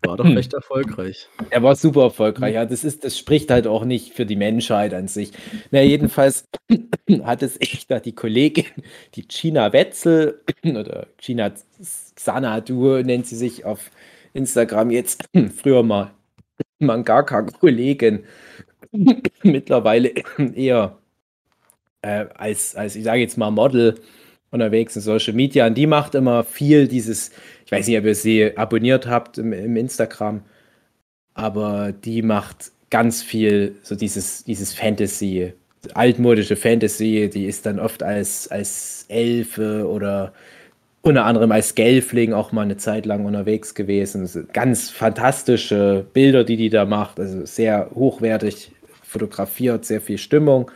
War doch recht erfolgreich. Er war super erfolgreich. Ja, das ist, das spricht halt auch nicht für die Menschheit an sich. Na, jedenfalls hat es echt da die Kollegin, die Gina Wetzel oder Gina Xanadu nennt sie sich auf Instagram jetzt, früher mal Mangaka-Kollegin, mittlerweile eher äh, als, als, ich sage jetzt mal, Model unterwegs in Social Media. Und die macht immer viel dieses, ich weiß nicht, ob ihr sie abonniert habt im, im Instagram, aber die macht ganz viel so dieses, dieses Fantasy, altmodische Fantasy, die ist dann oft als, als Elfe oder unter anderem als Gelfling auch mal eine Zeit lang unterwegs gewesen. Ganz fantastische Bilder, die die da macht, also sehr hochwertig fotografiert, sehr viel Stimmung.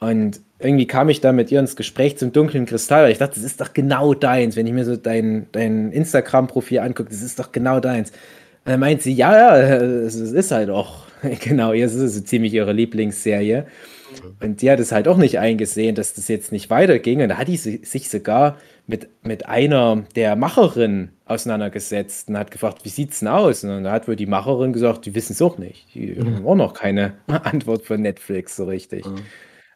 Und irgendwie kam ich da mit ihr ins Gespräch zum dunklen Kristall, weil ich dachte, das ist doch genau deins. Wenn ich mir so dein, dein Instagram-Profil angucke, das ist doch genau deins. Und dann meint sie, ja, ja, es ist halt auch, genau, es ist so ziemlich ihre Lieblingsserie. Und die hat es halt auch nicht eingesehen, dass das jetzt nicht weiterging. Und da hat die si- sich sogar mit, mit einer der Macherinnen auseinandergesetzt und hat gefragt, wie sieht's denn aus? Und da hat wohl die Macherin gesagt, die wissen es auch nicht. Die haben auch noch keine Antwort von Netflix so richtig. Mhm.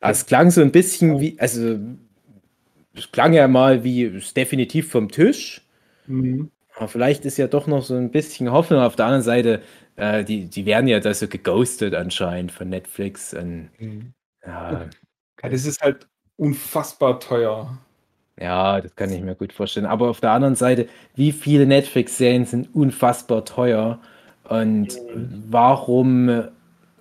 Aber es klang so ein bisschen wie, also es klang ja mal wie, ist definitiv vom Tisch. Mhm. Aber vielleicht ist ja doch noch so ein bisschen Hoffnung. Auf der anderen Seite, äh, die, die werden ja da so geghostet anscheinend von Netflix. Und, Mhm. ja, das ist halt unfassbar teuer. ja, das kann ich mir gut vorstellen. Aber auf der anderen Seite, wie viele Netflix-Serien sind unfassbar teuer? Und warum, äh,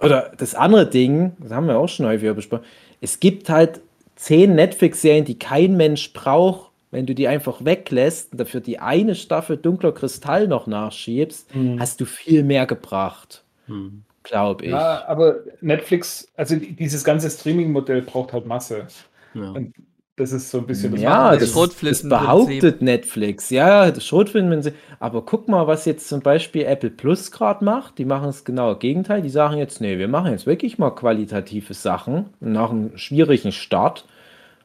oder das andere Ding, das haben wir auch schon häufiger besprochen, es gibt halt zehn Netflix-Serien, die kein Mensch braucht, wenn du die einfach weglässt und dafür die eine Staffel Dunkler Kristall noch nachschiebst, Mhm. hast du viel mehr gebracht. Hm. glaube ich. Ja, aber Netflix, also dieses ganze Streaming-Modell braucht halt Masse. Ja. Und das ist so ein bisschen das Ja, das, das behauptet Netflix. Ja, das Schrotflinten. Aber guck mal, was jetzt zum Beispiel Apple Plus gerade macht. Die machen es genau Gegenteil. Die sagen jetzt, nee, wir machen jetzt wirklich mal qualitative Sachen. nach einem schwierigen Start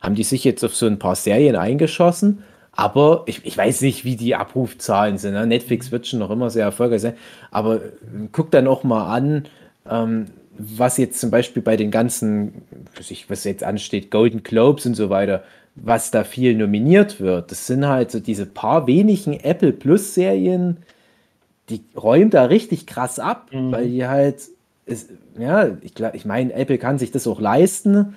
haben die sich jetzt auf so ein paar Serien eingeschossen. Aber ich, ich weiß nicht, wie die Abrufzahlen sind. Ne? Netflix wird schon noch immer sehr erfolgreich sein. Aber äh, guck dann auch mal an, ähm, was jetzt zum Beispiel bei den ganzen, was jetzt ansteht, Golden Globes und so weiter, was da viel nominiert wird, das sind halt so diese paar wenigen Apple Plus Serien, die räumen da richtig krass ab, mhm. weil die halt, ist, ja, ich, ich meine, Apple kann sich das auch leisten,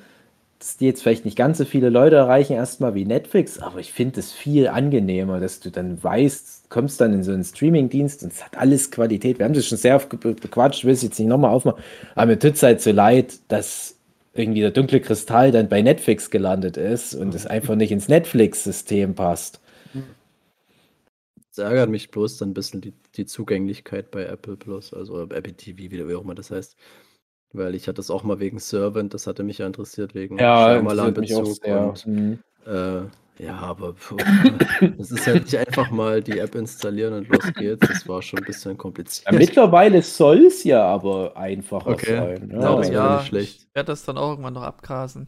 dass die jetzt vielleicht nicht ganz so viele Leute erreichen, erstmal wie Netflix, aber ich finde es viel angenehmer, dass du dann weißt, kommst dann in so einen Streaming-Dienst und es hat alles Qualität. Wir haben das schon sehr oft bequatscht, will es jetzt nicht nochmal aufmachen, aber mir tut es halt so leid, dass irgendwie der dunkle Kristall dann bei Netflix gelandet ist und es einfach nicht ins Netflix-System passt. Es ärgert mich bloß dann ein bisschen die, die Zugänglichkeit bei Apple Plus, also Apple TV, wie auch immer das heißt. Weil ich hatte das auch mal wegen Servant, das hatte mich ja interessiert, wegen ja, Shyamalan-Bezug. Und, mhm. äh, ja, aber es ist halt nicht einfach mal die App installieren und los geht's. Das war schon ein bisschen kompliziert. Ja, mittlerweile soll es ja aber einfacher okay. sein. Ja, ja, das ja nicht schlecht. Ich werde das dann auch irgendwann noch abgrasen.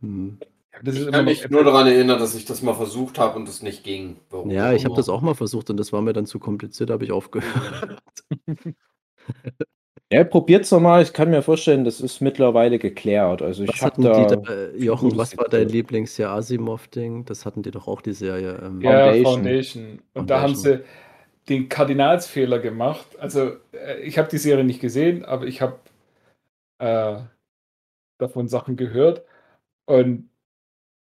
Mhm. ich kann mich nur daran erinnern, dass ich das mal versucht habe und es nicht ging. Warum ja, ich habe das auch mal versucht und das war mir dann zu kompliziert, habe ich aufgehört. Ja, probiert's nochmal. Ich kann mir vorstellen, das ist mittlerweile geklärt. Also ich habe da, da, Jochen, was war dein Lieblingsjahr Asimov-Ding? Das hatten die doch auch die Serie. Ähm, ja, Foundation. Foundation. Und Foundation. da haben sie den Kardinalsfehler gemacht. Also äh, ich habe die Serie nicht gesehen, aber ich habe äh, davon Sachen gehört. Und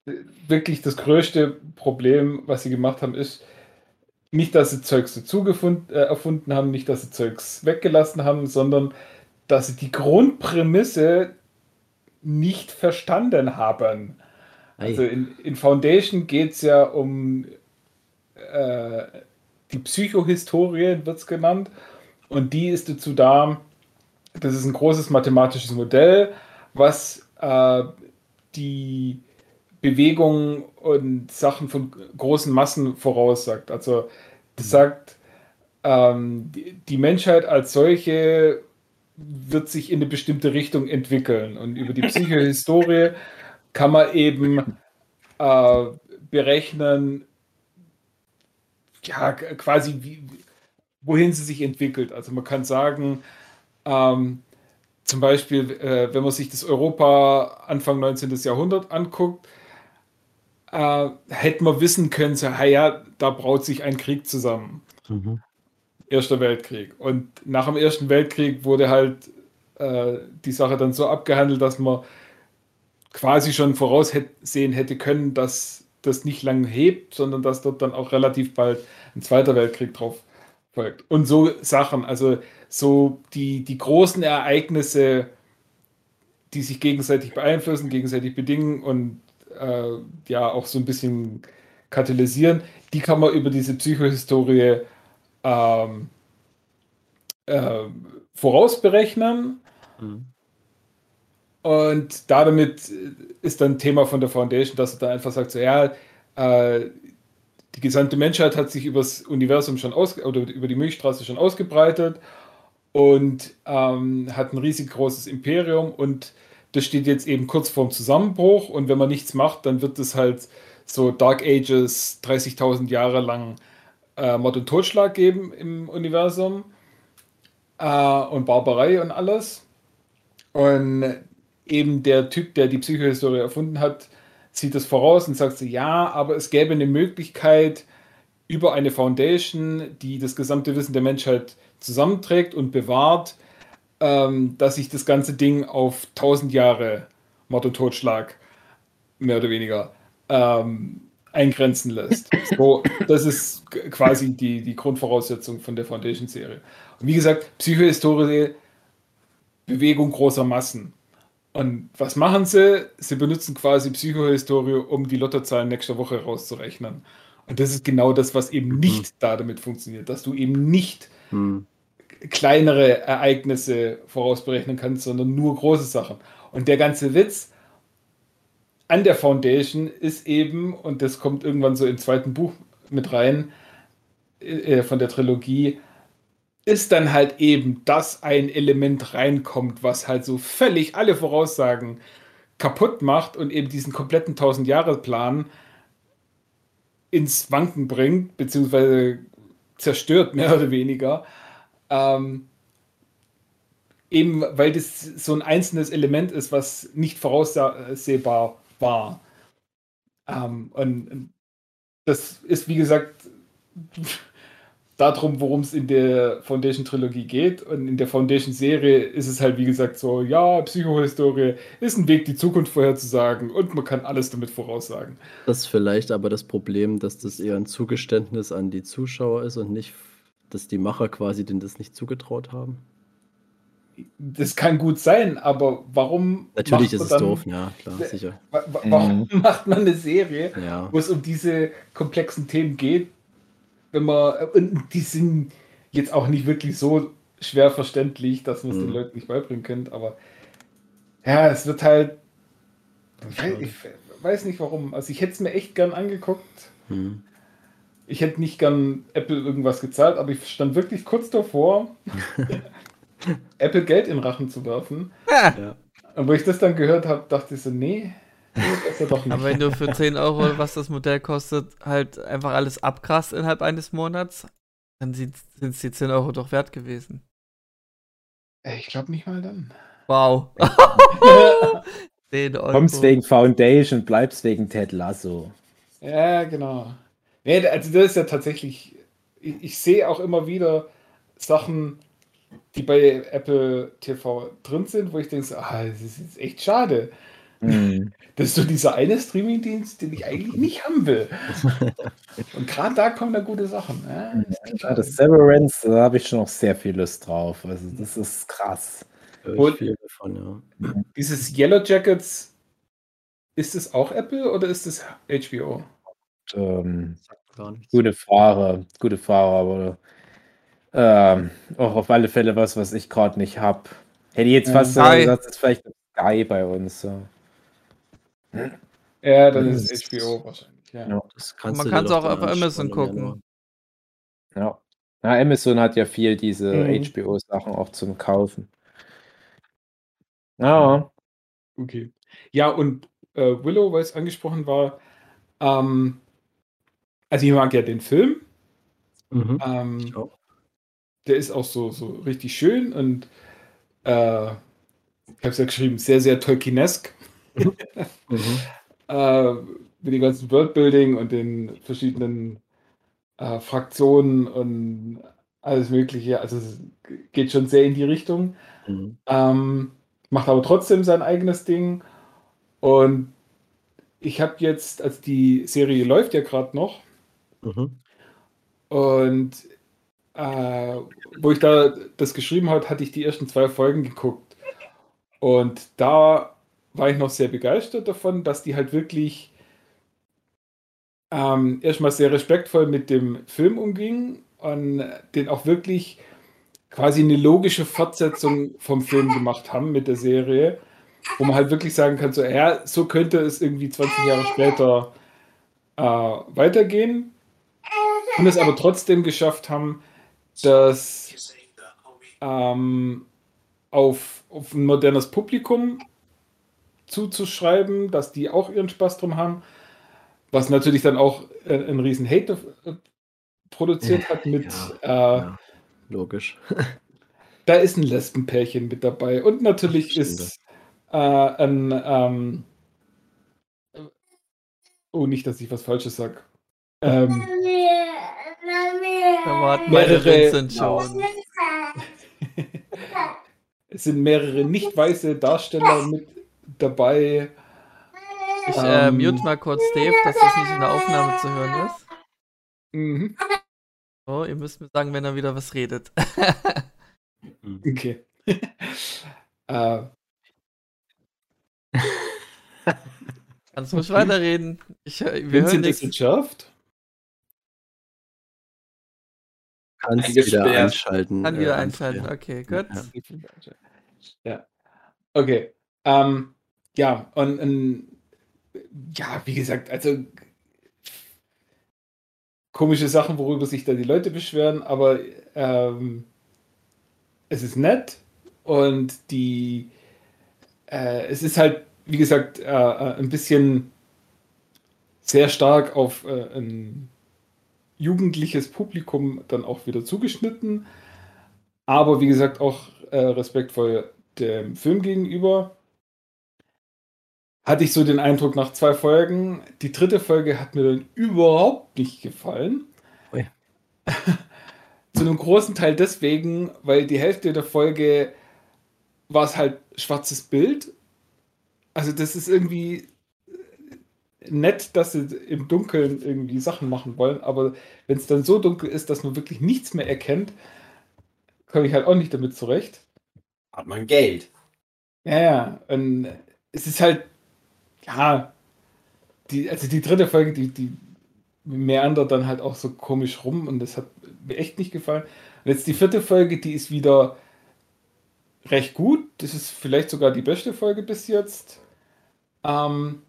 äh, wirklich das größte Problem, was sie gemacht haben, ist, nicht, dass sie Zeugs dazu gefunden, äh, erfunden haben, nicht, dass sie Zeugs weggelassen haben, sondern dass sie die Grundprämisse nicht verstanden haben. Also in, in Foundation geht es ja um äh, die Psychohistorie, wird es genannt. Und die ist dazu da, das ist ein großes mathematisches Modell, was äh, die Bewegungen und Sachen von großen Massen voraussagt. Also das mhm. sagt, ähm, die, die Menschheit als solche wird sich in eine bestimmte Richtung entwickeln. Und über die Psychohistorie kann man eben äh, berechnen, ja, quasi, wie, wohin sie sich entwickelt. Also man kann sagen, ähm, zum Beispiel, äh, wenn man sich das Europa Anfang 19. Jahrhundert anguckt, äh, hätten wir wissen können, so, ja, da braut sich ein Krieg zusammen. Mhm. Erster Weltkrieg. Und nach dem Ersten Weltkrieg wurde halt äh, die Sache dann so abgehandelt, dass man quasi schon voraussehen hätte können, dass das nicht lang hebt, sondern dass dort dann auch relativ bald ein Zweiter Weltkrieg drauf folgt. Und so Sachen, also so die, die großen Ereignisse, die sich gegenseitig beeinflussen, gegenseitig bedingen und äh, ja auch so ein bisschen katalysieren, die kann man über diese Psychohistorie ähm, äh, vorausberechnen. Mhm. Und damit ist dann Thema von der Foundation, dass er da einfach sagt, so ja, äh, die gesamte Menschheit hat sich über das Universum schon aus oder über die Milchstraße schon ausgebreitet und ähm, hat ein riesig großes Imperium und das steht jetzt eben kurz vorm Zusammenbruch und wenn man nichts macht, dann wird es halt so Dark Ages 30.000 Jahre lang äh, Mord und Totschlag geben im Universum äh, und Barbarei und alles. Und eben der Typ, der die Psychohistorie erfunden hat, sieht das voraus und sagt so, ja, aber es gäbe eine Möglichkeit über eine Foundation, die das gesamte Wissen der Menschheit zusammenträgt und bewahrt, ähm, dass sich das ganze Ding auf 1000 Jahre Mord und Totschlag mehr oder weniger ähm, eingrenzen lässt. So, das ist quasi die, die Grundvoraussetzung von der Foundation-Serie. Und wie gesagt, Psychohistorie, Bewegung großer Massen. Und was machen sie? Sie benutzen quasi Psychohistorie, um die Lottozahlen nächste Woche rauszurechnen. Und das ist genau das, was eben nicht da damit funktioniert, dass du eben nicht hm kleinere Ereignisse vorausberechnen kannst, sondern nur große Sachen. Und der ganze Witz an der Foundation ist eben, und das kommt irgendwann so im zweiten Buch mit rein, äh, von der Trilogie, ist dann halt eben, dass ein Element reinkommt, was halt so völlig alle Voraussagen kaputt macht und eben diesen kompletten 1000-Jahre-Plan ins Wanken bringt, beziehungsweise zerstört, mehr oder weniger. Ähm, eben weil das so ein einzelnes Element ist, was nicht voraussehbar war. Ähm, und das ist, wie gesagt, darum, worum es in der Foundation-Trilogie geht. Und in der Foundation-Serie ist es halt, wie gesagt, so, ja, Psychohistorie ist ein Weg, die Zukunft vorherzusagen und man kann alles damit voraussagen. Das ist vielleicht aber das Problem, dass das eher ein Zugeständnis an die Zuschauer ist und nicht, dass die Macher quasi denen das nicht zugetraut haben. Das kann gut sein, aber warum. Natürlich ist es dann, doof, ja, klar, sicher. Warum mhm. macht man eine Serie, ja. wo es um diese komplexen Themen geht, wenn man, und die sind jetzt auch nicht wirklich so schwer verständlich, dass man es mhm. den Leuten nicht beibringen könnte, aber ja, es wird halt, ich weiß nicht warum, also ich hätte es mir echt gern angeguckt. Mhm. Ich hätte nicht gern Apple irgendwas gezahlt, aber ich stand wirklich kurz davor, Apple Geld in Rachen zu werfen. Ja. Und wo ich das dann gehört habe, dachte ich so, nee, aber wenn du für 10 Euro, was das Modell kostet, halt einfach alles abgrast innerhalb eines Monats, dann sind es die 10 Euro doch wert gewesen. Ich glaube nicht mal dann. Wow. 10 Euro. Kommst wegen Foundation, bleibst wegen Ted Lasso. Ja, genau. Nee, also das ist ja tatsächlich, ich, ich sehe auch immer wieder Sachen, die bei Apple TV drin sind, wo ich denke, ah, das ist echt schade. Mhm. Das ist so dieser eine Streamingdienst, den ich eigentlich nicht haben will. Und gerade da kommen da gute Sachen. Ja, das, das Severance, da habe ich schon noch sehr viel Lust drauf. Also das ist krass. viel davon, ja. Dieses Yellow Jackets, ist es auch Apple oder ist es HBO? Ähm, gute Frage, gute Frage, aber ähm, auch auf alle Fälle was, was ich gerade nicht habe. Hätte ich jetzt fast äh, gesagt, das ist vielleicht Sky bei uns. So. Ja, dann ist es HBO wahrscheinlich. Ja. ja man kann es auch auf Amazon gucken. Ja. ja. Amazon hat ja viel diese mhm. HBO-Sachen auch zum Kaufen. Ja. Okay. Ja, und äh, Willow, weil es angesprochen war, ähm, also ich mag ja den Film. Mhm. Ähm, der ist auch so, so richtig schön und äh, ich habe es ja geschrieben, sehr, sehr Tolkienesk mhm. äh, mit dem ganzen Worldbuilding und den verschiedenen äh, Fraktionen und alles Mögliche. Also es geht schon sehr in die Richtung. Mhm. Ähm, macht aber trotzdem sein eigenes Ding. Und ich habe jetzt, als die Serie läuft ja gerade noch, mhm. und äh, wo ich da das geschrieben habe, hatte ich die ersten zwei Folgen geguckt. Und da war ich noch sehr begeistert davon, dass die halt wirklich ähm, erstmal sehr respektvoll mit dem Film umgingen und den auch wirklich quasi eine logische Fortsetzung vom Film gemacht haben mit der Serie, wo man halt wirklich sagen kann, so, ja, so könnte es irgendwie 20 Jahre später äh, weitergehen und es aber trotzdem geschafft haben, das ähm, auf, auf ein modernes Publikum zuzuschreiben, dass die auch ihren Spaß drum haben. Was natürlich dann auch äh, einen riesen Hate äh, produziert hat mit. Ja, äh, ja, logisch. da ist ein Lesbenpärchen mit dabei. Und natürlich ist äh, ein. Ähm, oh, nicht, dass ich was Falsches sage. Ähm, mehrere, sind schon. es sind mehrere nicht weiße Darsteller mit dabei. Ich äh, ähm, mute mal kurz Dave, dass das nicht in der Aufnahme zu hören ist. Mhm. So, ihr müsst mir sagen, wenn er wieder was redet. okay. uh. Kannst du ruhig weiterreden. Ich, wir Vincent hören nichts. entschärft? Kannst wieder einschalten. Kann wieder äh, einschalten, okay, gut. Ja. Okay. Ähm, ja, und, und ja, wie gesagt, also komische Sachen, worüber sich da die Leute beschweren, aber ähm, es ist nett und die äh, es ist halt, wie gesagt, äh, äh ein bisschen sehr stark auf äh, ein jugendliches Publikum dann auch wieder zugeschnitten, aber wie gesagt auch äh, respektvoll dem Film gegenüber hatte ich so den Eindruck nach zwei Folgen, die dritte Folge hat mir dann überhaupt nicht gefallen. Oh ja. Zu einem großen Teil deswegen, weil die Hälfte der Folge war es halt schwarzes Bild. Also das ist irgendwie nett, dass sie im Dunkeln irgendwie Sachen machen wollen, aber wenn es dann so dunkel ist, dass man wirklich nichts mehr erkennt, komme ich halt auch nicht damit zurecht. Hat man Geld. Ja, ja. Und es ist halt ja, die, also die dritte Folge, die, die meandert dann halt auch so komisch rum und das hat mir echt nicht gefallen. Und jetzt die vierte Folge, die ist wieder recht gut. Das ist vielleicht sogar die beste Folge bis jetzt. Ähm,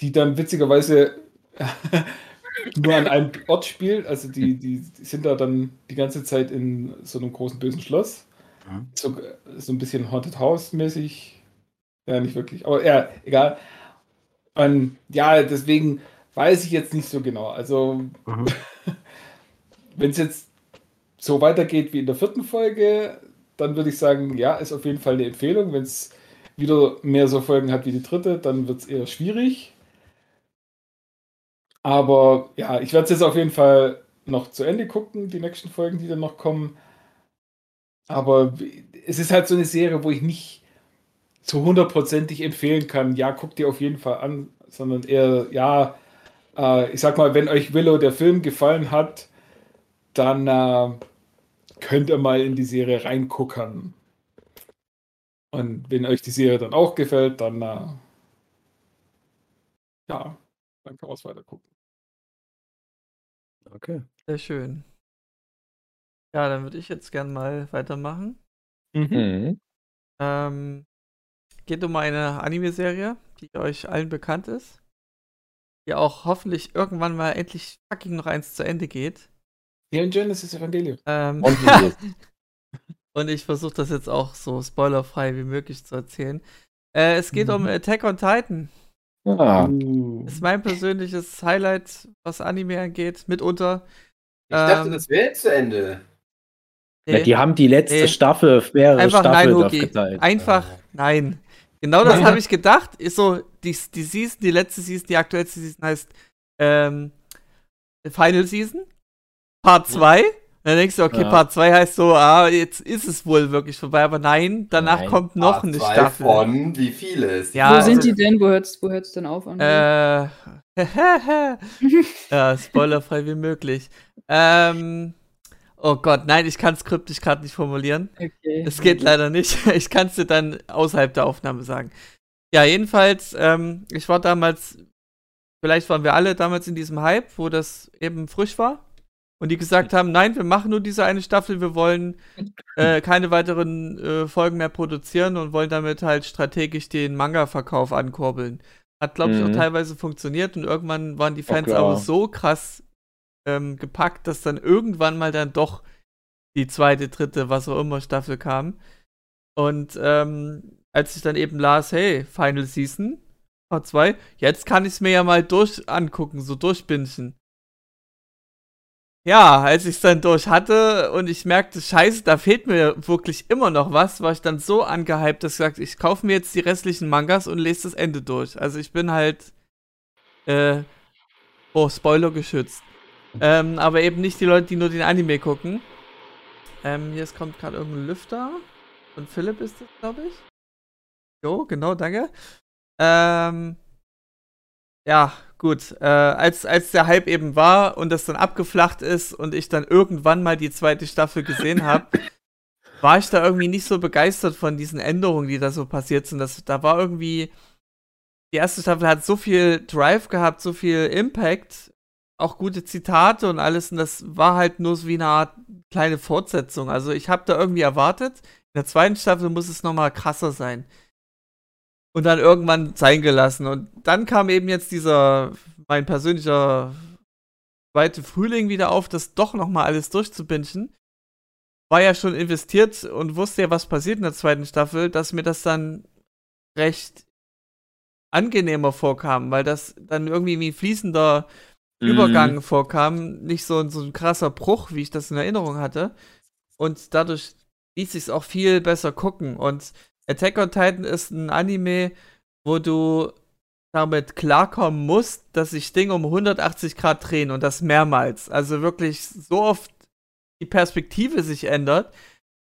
die dann witzigerweise nur an einem Ort spielt. Also die, die, die, sind da dann die ganze Zeit in so einem großen bösen Schloss. Mhm. So, so ein bisschen Haunted House mäßig. Ja, nicht wirklich. Aber ja, egal. Und ja, deswegen weiß ich jetzt nicht so genau. Also, mhm. wenn es jetzt so weitergeht wie in der vierten Folge, dann würde ich sagen, ja, ist auf jeden Fall eine Empfehlung. Wenn es wieder mehr so Folgen hat wie die dritte, dann wird es eher schwierig. Aber ja, ich werde es jetzt auf jeden Fall noch zu Ende gucken, die nächsten Folgen, die dann noch kommen. Aber es ist halt so eine Serie, wo ich nicht so hundertprozentig empfehlen kann, ja, guckt ihr auf jeden Fall an, sondern eher, ja, äh, ich sag mal, wenn euch Willow der Film gefallen hat, dann äh, könnt ihr mal in die Serie reingucken. Und wenn euch die Serie dann auch gefällt, dann äh, ja, dann kann man es weiter gucken. Okay. Sehr schön. Ja, dann würde ich jetzt gern mal weitermachen. Mhm. mhm. Ähm, geht um eine Anime-Serie, die euch allen bekannt ist. Die auch hoffentlich irgendwann mal endlich fucking noch eins zu Ende geht. In Genesis Evangelion. Ähm, und ich versuche das jetzt auch so spoilerfrei wie möglich zu erzählen. Äh, es geht mhm. um Attack on Titan. Ah. Ist mein persönliches Highlight, was Anime angeht, mitunter. Ich dachte, ähm, das wäre jetzt zu Ende. Nee. Ja, die haben die letzte nee. Staffel, mehrere Einfach Staffeln nein, okay. Einfach ah. nein. Genau das habe ich gedacht. Ist so, die, die Season, die letzte Season, die aktuellste Season heißt ähm, Final Season, Part 2. Dann denkst du, okay, ja. Part 2 heißt so, ah, jetzt ist es wohl wirklich vorbei, aber nein, danach nein, kommt noch Part eine Staffel. Von wie viele ist ja, Wo sind also, die denn? Wo hört es wo hört's denn auf? Äh, ja, spoilerfrei wie möglich. Ähm, oh Gott, nein, ich kann es kryptisch gerade nicht formulieren. Okay. Es geht leider nicht. Ich kann es dir dann außerhalb der Aufnahme sagen. Ja, jedenfalls, ähm, ich war damals, vielleicht waren wir alle damals in diesem Hype, wo das eben frisch war. Und die gesagt haben, nein, wir machen nur diese eine Staffel, wir wollen äh, keine weiteren äh, Folgen mehr produzieren und wollen damit halt strategisch den Manga-Verkauf ankurbeln. Hat, glaube ich, mhm. auch teilweise funktioniert und irgendwann waren die Fans aber so krass ähm, gepackt, dass dann irgendwann mal dann doch die zweite, dritte, was auch immer Staffel kam. Und ähm, als ich dann eben las, hey, Final Season, Part 2, jetzt kann ich es mir ja mal durch angucken, so durchbinschen ja, als ich es dann durch hatte und ich merkte, scheiße, da fehlt mir wirklich immer noch was, war ich dann so angehypt, dass ich gesagt, ich kaufe mir jetzt die restlichen Mangas und lese das Ende durch. Also ich bin halt, äh, oh, Spoiler geschützt. Ähm, aber eben nicht die Leute, die nur den Anime gucken. Ähm, hier kommt gerade irgendein Lüfter. Und Philipp ist das, glaube ich. Jo, genau, danke. Ähm, ja, gut. Äh, als, als der Hype eben war und das dann abgeflacht ist und ich dann irgendwann mal die zweite Staffel gesehen habe, war ich da irgendwie nicht so begeistert von diesen Änderungen, die da so passiert sind. Das, da war irgendwie. Die erste Staffel hat so viel Drive gehabt, so viel Impact. auch gute Zitate und alles. Und das war halt nur so wie eine Art kleine Fortsetzung. Also ich habe da irgendwie erwartet, in der zweiten Staffel muss es nochmal krasser sein. Und dann irgendwann sein gelassen. Und dann kam eben jetzt dieser, mein persönlicher zweite Frühling wieder auf, das doch nochmal alles durchzubingen. War ja schon investiert und wusste ja, was passiert in der zweiten Staffel, dass mir das dann recht angenehmer vorkam, weil das dann irgendwie wie ein fließender mhm. Übergang vorkam, nicht so, so ein krasser Bruch, wie ich das in Erinnerung hatte. Und dadurch ließ sich es auch viel besser gucken. Und Attack on Titan ist ein Anime, wo du damit klarkommen musst, dass sich Dinge um 180 Grad drehen und das mehrmals. Also wirklich so oft die Perspektive sich ändert,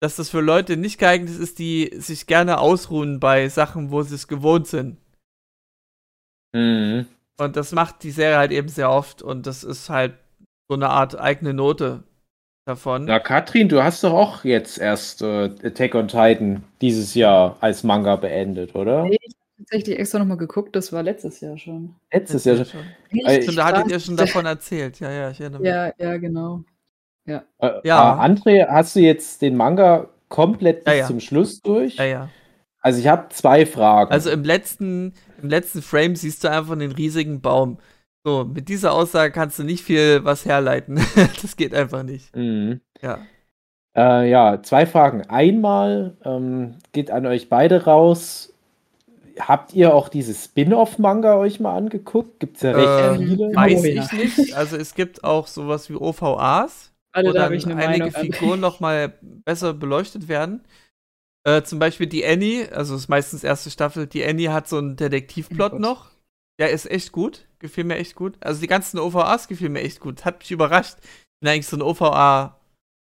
dass das für Leute nicht geeignet ist, die sich gerne ausruhen bei Sachen, wo sie es gewohnt sind. Mhm. Und das macht die Serie halt eben sehr oft und das ist halt so eine Art eigene Note davon. Na, Katrin, du hast doch auch jetzt erst äh, Attack on Titan dieses Jahr als Manga beendet, oder? Nee, ich habe tatsächlich extra nochmal geguckt, das war letztes Jahr schon. Letztes, letztes Jahr schon. schon. Stimmt, da hattet ihr schon davon erzählt. Ja, ja, ich erinnere mich. Ja, ja, genau. Ja. Äh, ja. Äh, André, hast du jetzt den Manga komplett bis ja, ja. zum Schluss durch? Ja, ja. Also ich habe zwei Fragen. Also im letzten, im letzten Frame siehst du einfach den riesigen Baum. So, mit dieser Aussage kannst du nicht viel was herleiten. das geht einfach nicht. Mhm. Ja. Äh, ja, zwei Fragen. Einmal ähm, geht an euch beide raus. Habt ihr auch dieses Spin-off-Manga euch mal angeguckt? Gibt es ja recht ähm, viele. Weiß ich nicht. Also es gibt auch sowas wie OVAs, also, wo da dann einige Figuren noch mal besser beleuchtet werden. Äh, zum Beispiel die Annie, also ist meistens erste Staffel, die Annie hat so einen Detektivplot oh noch. Der ist echt gut, gefiel mir echt gut. Also die ganzen OVAs gefielen mir echt gut. Hat mich überrascht. Ich bin eigentlich so ein OVA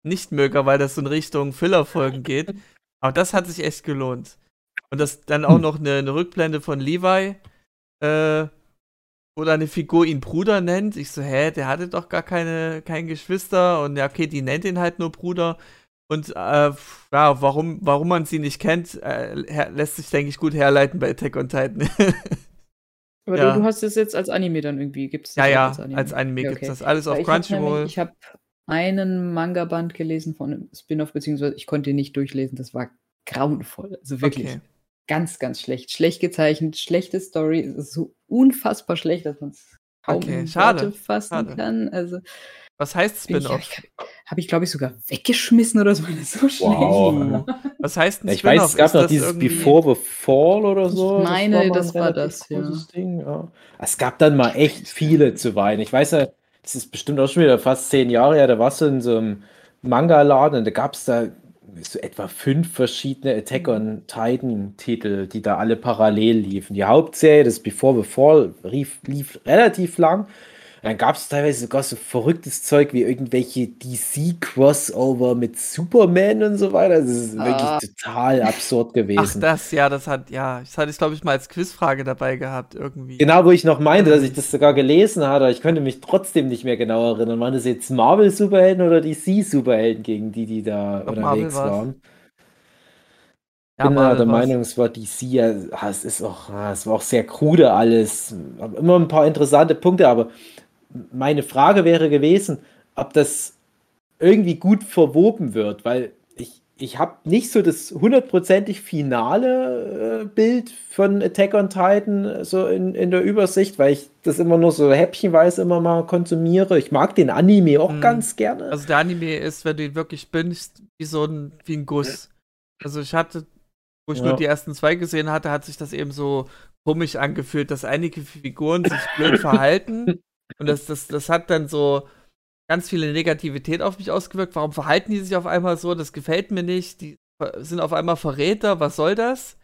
nicht möger, weil das so in Richtung Filler-Folgen geht. Aber das hat sich echt gelohnt. Und das dann auch noch eine, eine Rückblende von Levi, äh, wo eine Figur ihn Bruder nennt. Ich so, hä, der hatte doch gar keine, kein Geschwister. Und ja, okay, die nennt ihn halt nur Bruder. Und äh, ja, warum, warum man sie nicht kennt, äh, lässt sich, denke ich, gut herleiten bei Attack on Titan. Aber ja. du, du, hast es jetzt als Anime dann irgendwie, gibt es Ja, ja, als Anime, als Anime okay. gibt es das alles auf Crunchyroll. Ich habe einen Manga-Band gelesen von einem Spin-off, beziehungsweise ich konnte ihn nicht durchlesen, das war grauenvoll. Also wirklich okay. ganz, ganz schlecht. Schlecht gezeichnet, schlechte Story, so unfassbar schlecht, dass man es kaum okay, schade, fassen schade. kann. Also was heißt Spin-off? Habe ich, glaube ich, sogar weggeschmissen oder so, weil es so wow. Was heißt ein ja, Ich weiß, es gab noch dieses irgendwie... Before the Fall oder so. Ich meine, das war, das, war das ja. Ding, ja. Es gab dann mal echt viele zu weinen. Ich weiß ja, das ist bestimmt auch schon wieder fast zehn Jahre her, da warst du in so einem Manga-Laden und da gab es da so etwa fünf verschiedene Attack on Titan Titel, die da alle parallel liefen. Die Hauptserie, das Before the Fall, lief, lief relativ lang dann gab es teilweise sogar so verrücktes Zeug wie irgendwelche DC-Crossover mit Superman und so weiter. Das ist ah. wirklich total absurd gewesen. Ach, das, ja, das hat, ja, das hatte ich, glaube ich, mal als Quizfrage dabei gehabt, irgendwie. Genau, wo ich noch meinte, dass ich das sogar gelesen hatte, ich könnte mich trotzdem nicht mehr genau erinnern. Waren das jetzt Marvel-Superhelden oder DC-Superhelden, gegen die die da unterwegs waren? Ich bin ja, der Meinung, es war DC, ja, es ist auch, es war auch sehr krude alles. Immer ein paar interessante Punkte, aber meine Frage wäre gewesen, ob das irgendwie gut verwoben wird, weil ich, ich habe nicht so das hundertprozentig finale äh, Bild von Attack on Titan so in, in der Übersicht, weil ich das immer nur so häppchenweise immer mal konsumiere. Ich mag den Anime auch mhm. ganz gerne. Also der Anime ist, wenn du ihn wirklich bingst, wie so ein, wie ein Guss. Also ich hatte, wo ich ja. nur die ersten zwei gesehen hatte, hat sich das eben so komisch angefühlt, dass einige Figuren sich blöd verhalten Und das, das, das hat dann so ganz viele Negativität auf mich ausgewirkt. Warum verhalten die sich auf einmal so? Das gefällt mir nicht. Die sind auf einmal Verräter. Was soll das?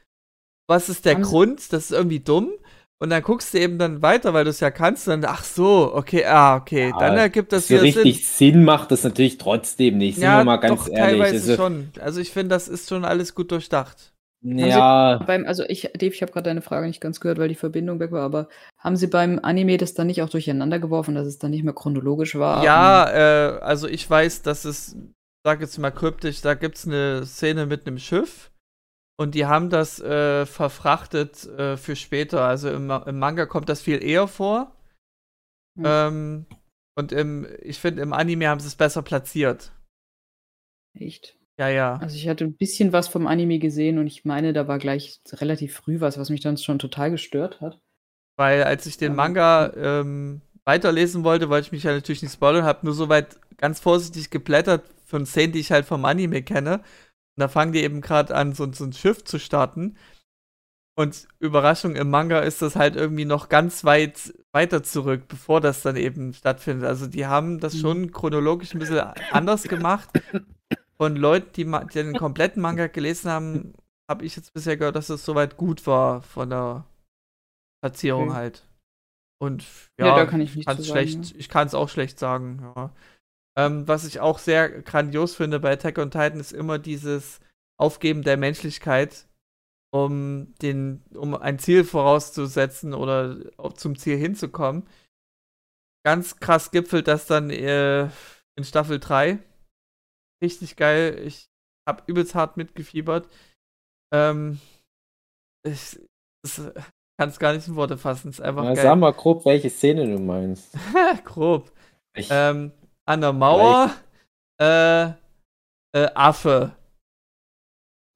Was ist der Haben Grund? Das ist irgendwie dumm. Und dann guckst du eben dann weiter, weil du es ja kannst. Und dann, ach so, okay, ah, okay. Ja, dann ergibt das so richtig Sinn. Sinn macht das natürlich trotzdem nicht. Sind ja, wir mal ganz doch, ehrlich. Teilweise also, schon. Also ich finde, das ist schon alles gut durchdacht. Ja. Beim, also ich, Dave, ich habe gerade deine Frage nicht ganz gehört, weil die Verbindung weg war, aber haben Sie beim Anime das dann nicht auch durcheinander geworfen, dass es dann nicht mehr chronologisch war? Ja, äh, also ich weiß, dass es, sag jetzt mal kryptisch, da gibt es eine Szene mit einem Schiff und die haben das äh, verfrachtet äh, für später. Also im, im, Manga kommt das viel eher vor. Hm. Ähm, Und im, ich finde, im Anime haben sie es besser platziert. Echt? Ja, ja. Also ich hatte ein bisschen was vom Anime gesehen und ich meine, da war gleich relativ früh was, was mich dann schon total gestört hat. Weil als ich den Manga ähm, weiterlesen wollte, wollte ich mich ja natürlich nicht spoilern, habe nur so weit ganz vorsichtig geblättert von Szenen, die ich halt vom Anime kenne. Und da fangen die eben gerade an, so, so ein Schiff zu starten. Und Überraschung, im Manga ist das halt irgendwie noch ganz weit weiter zurück, bevor das dann eben stattfindet. Also die haben das mhm. schon chronologisch ein bisschen anders gemacht. Von Leuten, die, die den kompletten Manga gelesen haben, habe ich jetzt bisher gehört, dass es soweit gut war von der Platzierung okay. halt. Und ja, ja da kann ich nicht so schlecht, sagen, ja. ich kann es auch schlecht sagen, ja. Ähm, was ich auch sehr grandios finde bei Attack on Titan ist immer dieses Aufgeben der Menschlichkeit, um den, um ein Ziel vorauszusetzen oder zum Ziel hinzukommen. Ganz krass gipfelt das dann äh, in Staffel 3. Richtig geil. Ich habe übelst hart mitgefiebert. Ähm, ich kann es gar nicht in Worte fassen. ist einfach Na, geil. Sag mal grob, welche Szene du meinst. grob. Ähm, an der Mauer, äh, äh, Affe.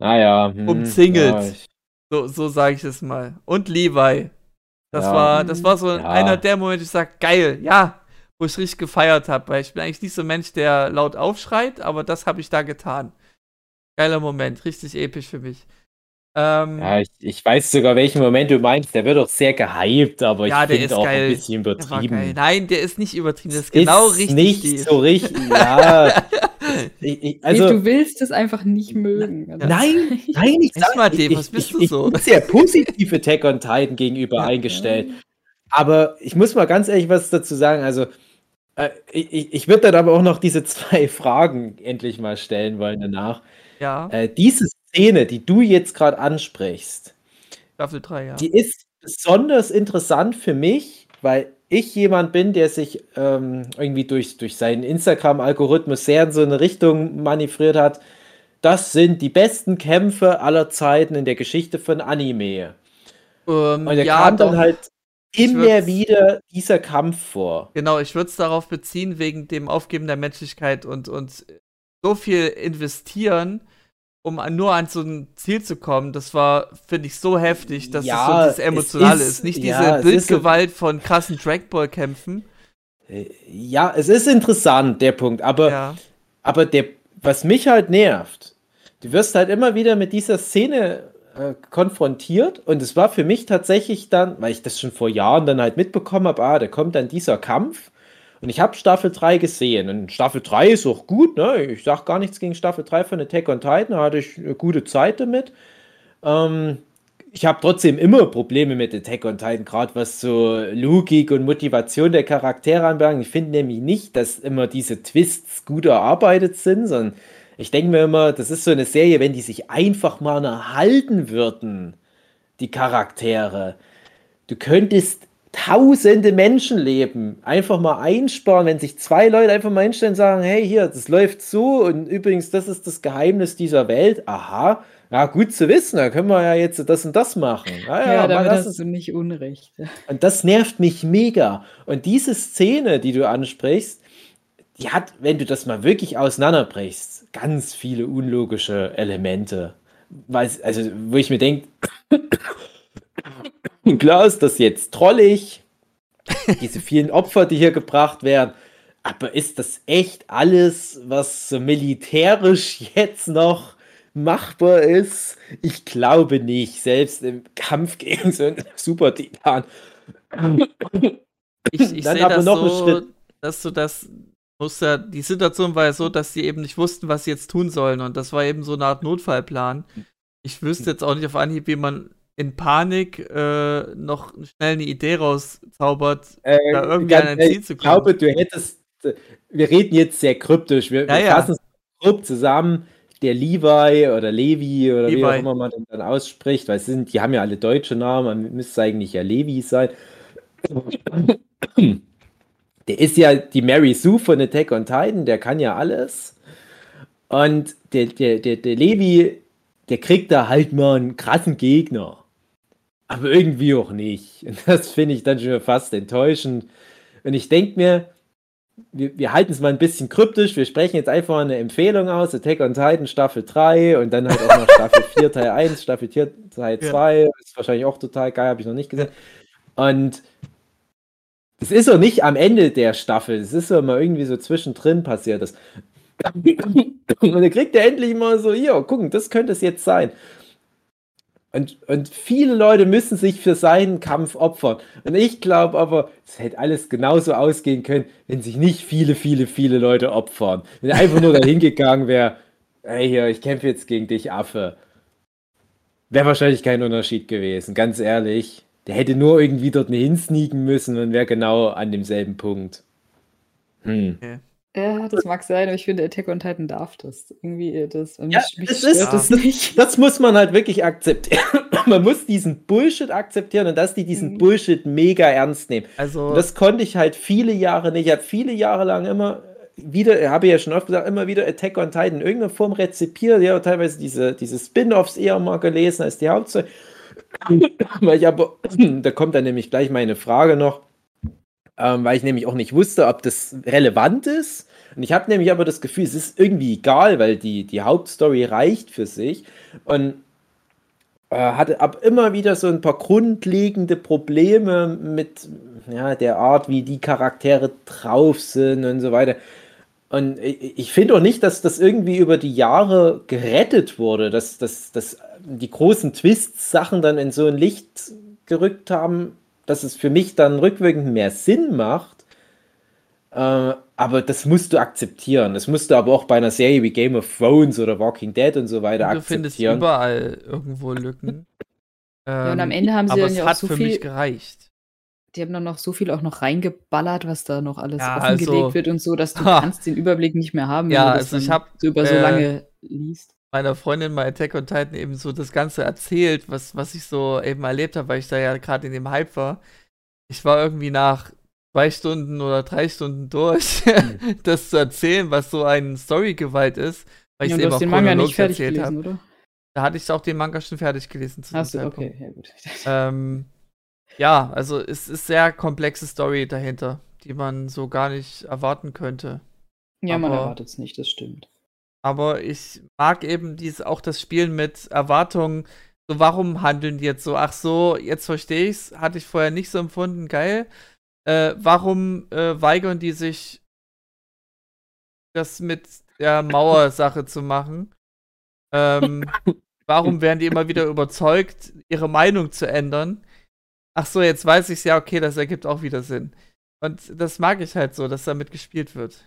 Naja. Ah, hm, umzingelt. Ja, so, so sage ich es mal. Und Levi. Das ja. war, das war so ja. einer der Momente, ich sage, geil, ja, wo ich richtig gefeiert habe, weil ich bin eigentlich nicht so ein Mensch, der laut aufschreit, aber das habe ich da getan. Geiler Moment, richtig episch für mich. Ähm, ja, ich, ich, weiß sogar, welchen Moment du meinst. Der wird auch sehr gehypt, aber ja, ich finde auch geil. ein bisschen übertrieben. Nein, der ist nicht übertrieben. Das ist, ist genau richtig. Nicht so richtig. Ja. ich, ich, also, nee, du willst es einfach nicht mögen. Also. Nein, nein, ich sag mal, Dave, was bist du so? Ich bin sehr positiv Attack on Titan gegenüber ja, eingestellt. Aber ich muss mal ganz ehrlich was dazu sagen. Also, äh, ich, ich würde dann aber auch noch diese zwei Fragen endlich mal stellen wollen danach. Ja. Äh, dieses Szene, die du jetzt gerade ansprichst, Staffel 3, ja. die ist besonders interessant für mich, weil ich jemand bin, der sich ähm, irgendwie durch, durch seinen Instagram-Algorithmus sehr in so eine Richtung manövriert hat. Das sind die besten Kämpfe aller Zeiten in der Geschichte von Anime. Ähm, Und da ja, kam dann halt immer wieder dieser Kampf vor. Genau, ich würde es darauf beziehen, wegen dem Aufgeben der Menschlichkeit und, und so viel investieren um nur an so ein Ziel zu kommen, das war, finde ich, so heftig, dass ja, es so das Emotionale ist, ist, Nicht ja, diese Bildgewalt von krassen Trackball-Kämpfen. Äh, ja, es ist interessant, der Punkt, aber, ja. aber der, was mich halt nervt, du wirst halt immer wieder mit dieser Szene äh, konfrontiert und es war für mich tatsächlich dann, weil ich das schon vor Jahren dann halt mitbekommen habe, ah, da kommt dann dieser Kampf und ich habe Staffel 3 gesehen. Und Staffel 3 ist auch gut, ne? Ich sage gar nichts gegen Staffel 3 von Attack on Titan, da hatte ich eine gute Zeit damit. Ähm, ich habe trotzdem immer Probleme mit Attack on Titan, gerade was so Logik und Motivation der Charaktere anbelangt. Ich finde nämlich nicht, dass immer diese Twists gut erarbeitet sind, sondern ich denke mir immer, das ist so eine Serie, wenn die sich einfach mal erhalten würden, die Charaktere. Du könntest tausende Menschenleben einfach mal einsparen, wenn sich zwei Leute einfach mal hinstellen und sagen, hey, hier, das läuft so und übrigens, das ist das Geheimnis dieser Welt. Aha, ja, gut zu wissen, da können wir ja jetzt das und das machen. Ah, ja, ja, damit hast du nicht unrecht. Und das nervt mich mega. Und diese Szene, die du ansprichst, die hat, wenn du das mal wirklich auseinanderbrichst, ganz viele unlogische Elemente. Weil, also, wo ich mir denke, Klar ist das jetzt trollig, diese vielen Opfer, die hier gebracht werden. Aber ist das echt alles, was so militärisch jetzt noch machbar ist? Ich glaube nicht. Selbst im Kampf gegen so einen Super-Titan. Ich, ich sehe das so, dass du das musst ja, die Situation war ja so, dass sie eben nicht wussten, was sie jetzt tun sollen. Und das war eben so eine Art Notfallplan. Ich wüsste jetzt auch nicht auf Anhieb, wie man in Panik äh, noch schnell eine Idee rauszaubert, äh, da irgendwie an ein Ziel zu kommen. Ich glaube, du hättest, wir reden jetzt sehr kryptisch, wir, ja, wir fassen es grob zusammen. Der Levi oder Levi oder Levi. wie auch immer man den dann ausspricht, weil sind, die haben ja alle deutsche Namen, man müsste eigentlich ja Levi sein. Der ist ja die Mary Sue von Attack on Titan, der kann ja alles. Und der, der, der, der Levi, der kriegt da halt mal einen krassen Gegner aber irgendwie auch nicht. Und das finde ich dann schon fast enttäuschend. Und ich denke mir, wir, wir halten es mal ein bisschen kryptisch. Wir sprechen jetzt einfach eine Empfehlung aus: Attack on Titan Staffel 3 und dann halt auch noch Staffel 4 Teil 1, Staffel 4 Teil 2. Ja. Ist wahrscheinlich auch total geil, habe ich noch nicht gesehen. Und es ist so nicht am Ende der Staffel, es ist so mal irgendwie so zwischendrin passiert. Das. Und dann kriegt er endlich mal so: Hier, gucken, das könnte es jetzt sein. Und, und viele Leute müssen sich für seinen Kampf opfern. Und ich glaube aber, es hätte alles genauso ausgehen können, wenn sich nicht viele, viele, viele Leute opfern. Wenn er einfach nur dahin gegangen wäre, hey hier, ich kämpfe jetzt gegen dich, Affe. Wäre wahrscheinlich kein Unterschied gewesen, ganz ehrlich. Der hätte nur irgendwie dort hinsneaken müssen und wäre genau an demselben Punkt. Hm. Okay. Ja, das mag sein, aber ich finde, Attack on Titan darf das. Irgendwie, äh, das, ja, mich das, ist, das, nicht. das muss man halt wirklich akzeptieren. man muss diesen Bullshit akzeptieren und dass die diesen mhm. Bullshit mega ernst nehmen. Also, und das konnte ich halt viele Jahre nicht. Ich habe viele Jahre lang immer wieder, habe ich ja schon oft gesagt, immer wieder Attack on Titan in irgendeiner Form rezipiert. Ja, teilweise diese, diese Spin-Offs eher mal gelesen als die Hauptstory. Weil ich aber, da kommt dann nämlich gleich meine Frage noch ähm, weil ich nämlich auch nicht wusste, ob das relevant ist. Und ich habe nämlich aber das Gefühl, es ist irgendwie egal, weil die, die Hauptstory reicht für sich. Und äh, hatte ab immer wieder so ein paar grundlegende Probleme mit ja, der Art, wie die Charaktere drauf sind und so weiter. Und ich finde auch nicht, dass das irgendwie über die Jahre gerettet wurde, dass, dass die großen Twists-Sachen dann in so ein Licht gerückt haben, dass es für mich dann rückwirkend mehr Sinn macht. Äh, aber das musst du akzeptieren. Das musst du aber auch bei einer Serie wie Game of Thrones oder Walking Dead und so weiter du akzeptieren. Du findest überall irgendwo Lücken. ja, und am Ende haben sie aber dann ja auch so viel gereicht. Die haben dann noch so viel auch noch reingeballert, was da noch alles ja, offengelegt also, wird und so, dass du ha. kannst den Überblick nicht mehr haben, wenn ja, du das also ich hab, so über so äh, lange liest meiner Freundin bei Attack on Titan eben so das Ganze erzählt, was, was ich so eben erlebt habe, weil ich da ja gerade in dem Hype war. Ich war irgendwie nach zwei Stunden oder drei Stunden durch, mhm. das zu erzählen, was so ein Storygewalt ist, weil ich ja, eben auch den Manga nicht fertig erzählt gelesen, oder? Da hatte ich auch den Manga schon fertig gelesen. Zu Achso, okay, ja gut. Ähm, ja, also es ist sehr komplexe Story dahinter, die man so gar nicht erwarten könnte. Ja, Aber man erwartet es nicht, das stimmt. Aber ich mag eben dies, auch das Spielen mit Erwartungen. So, warum handeln die jetzt so? Ach so, jetzt verstehe ich's. Hatte ich vorher nicht so empfunden. Geil. Äh, warum äh, weigern die sich, das mit der Mauersache zu machen? Ähm, warum werden die immer wieder überzeugt, ihre Meinung zu ändern? Ach so, jetzt weiß ich's ja, okay, das ergibt auch wieder Sinn. Und das mag ich halt so, dass damit gespielt wird.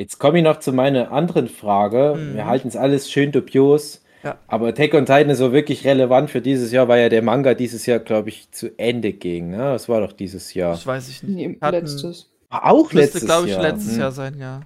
Jetzt komme ich noch zu meiner anderen Frage. Mhm. Wir halten es alles schön dubios. Ja. Aber Attack on Titan ist so wirklich relevant für dieses Jahr, weil ja der Manga dieses Jahr, glaube ich, zu Ende ging. Ne? Das war doch dieses Jahr. Das weiß ich nicht. Nee, letztes. Ah, auch letztes Jahr. glaube ich, letztes hm. Jahr sein, ja.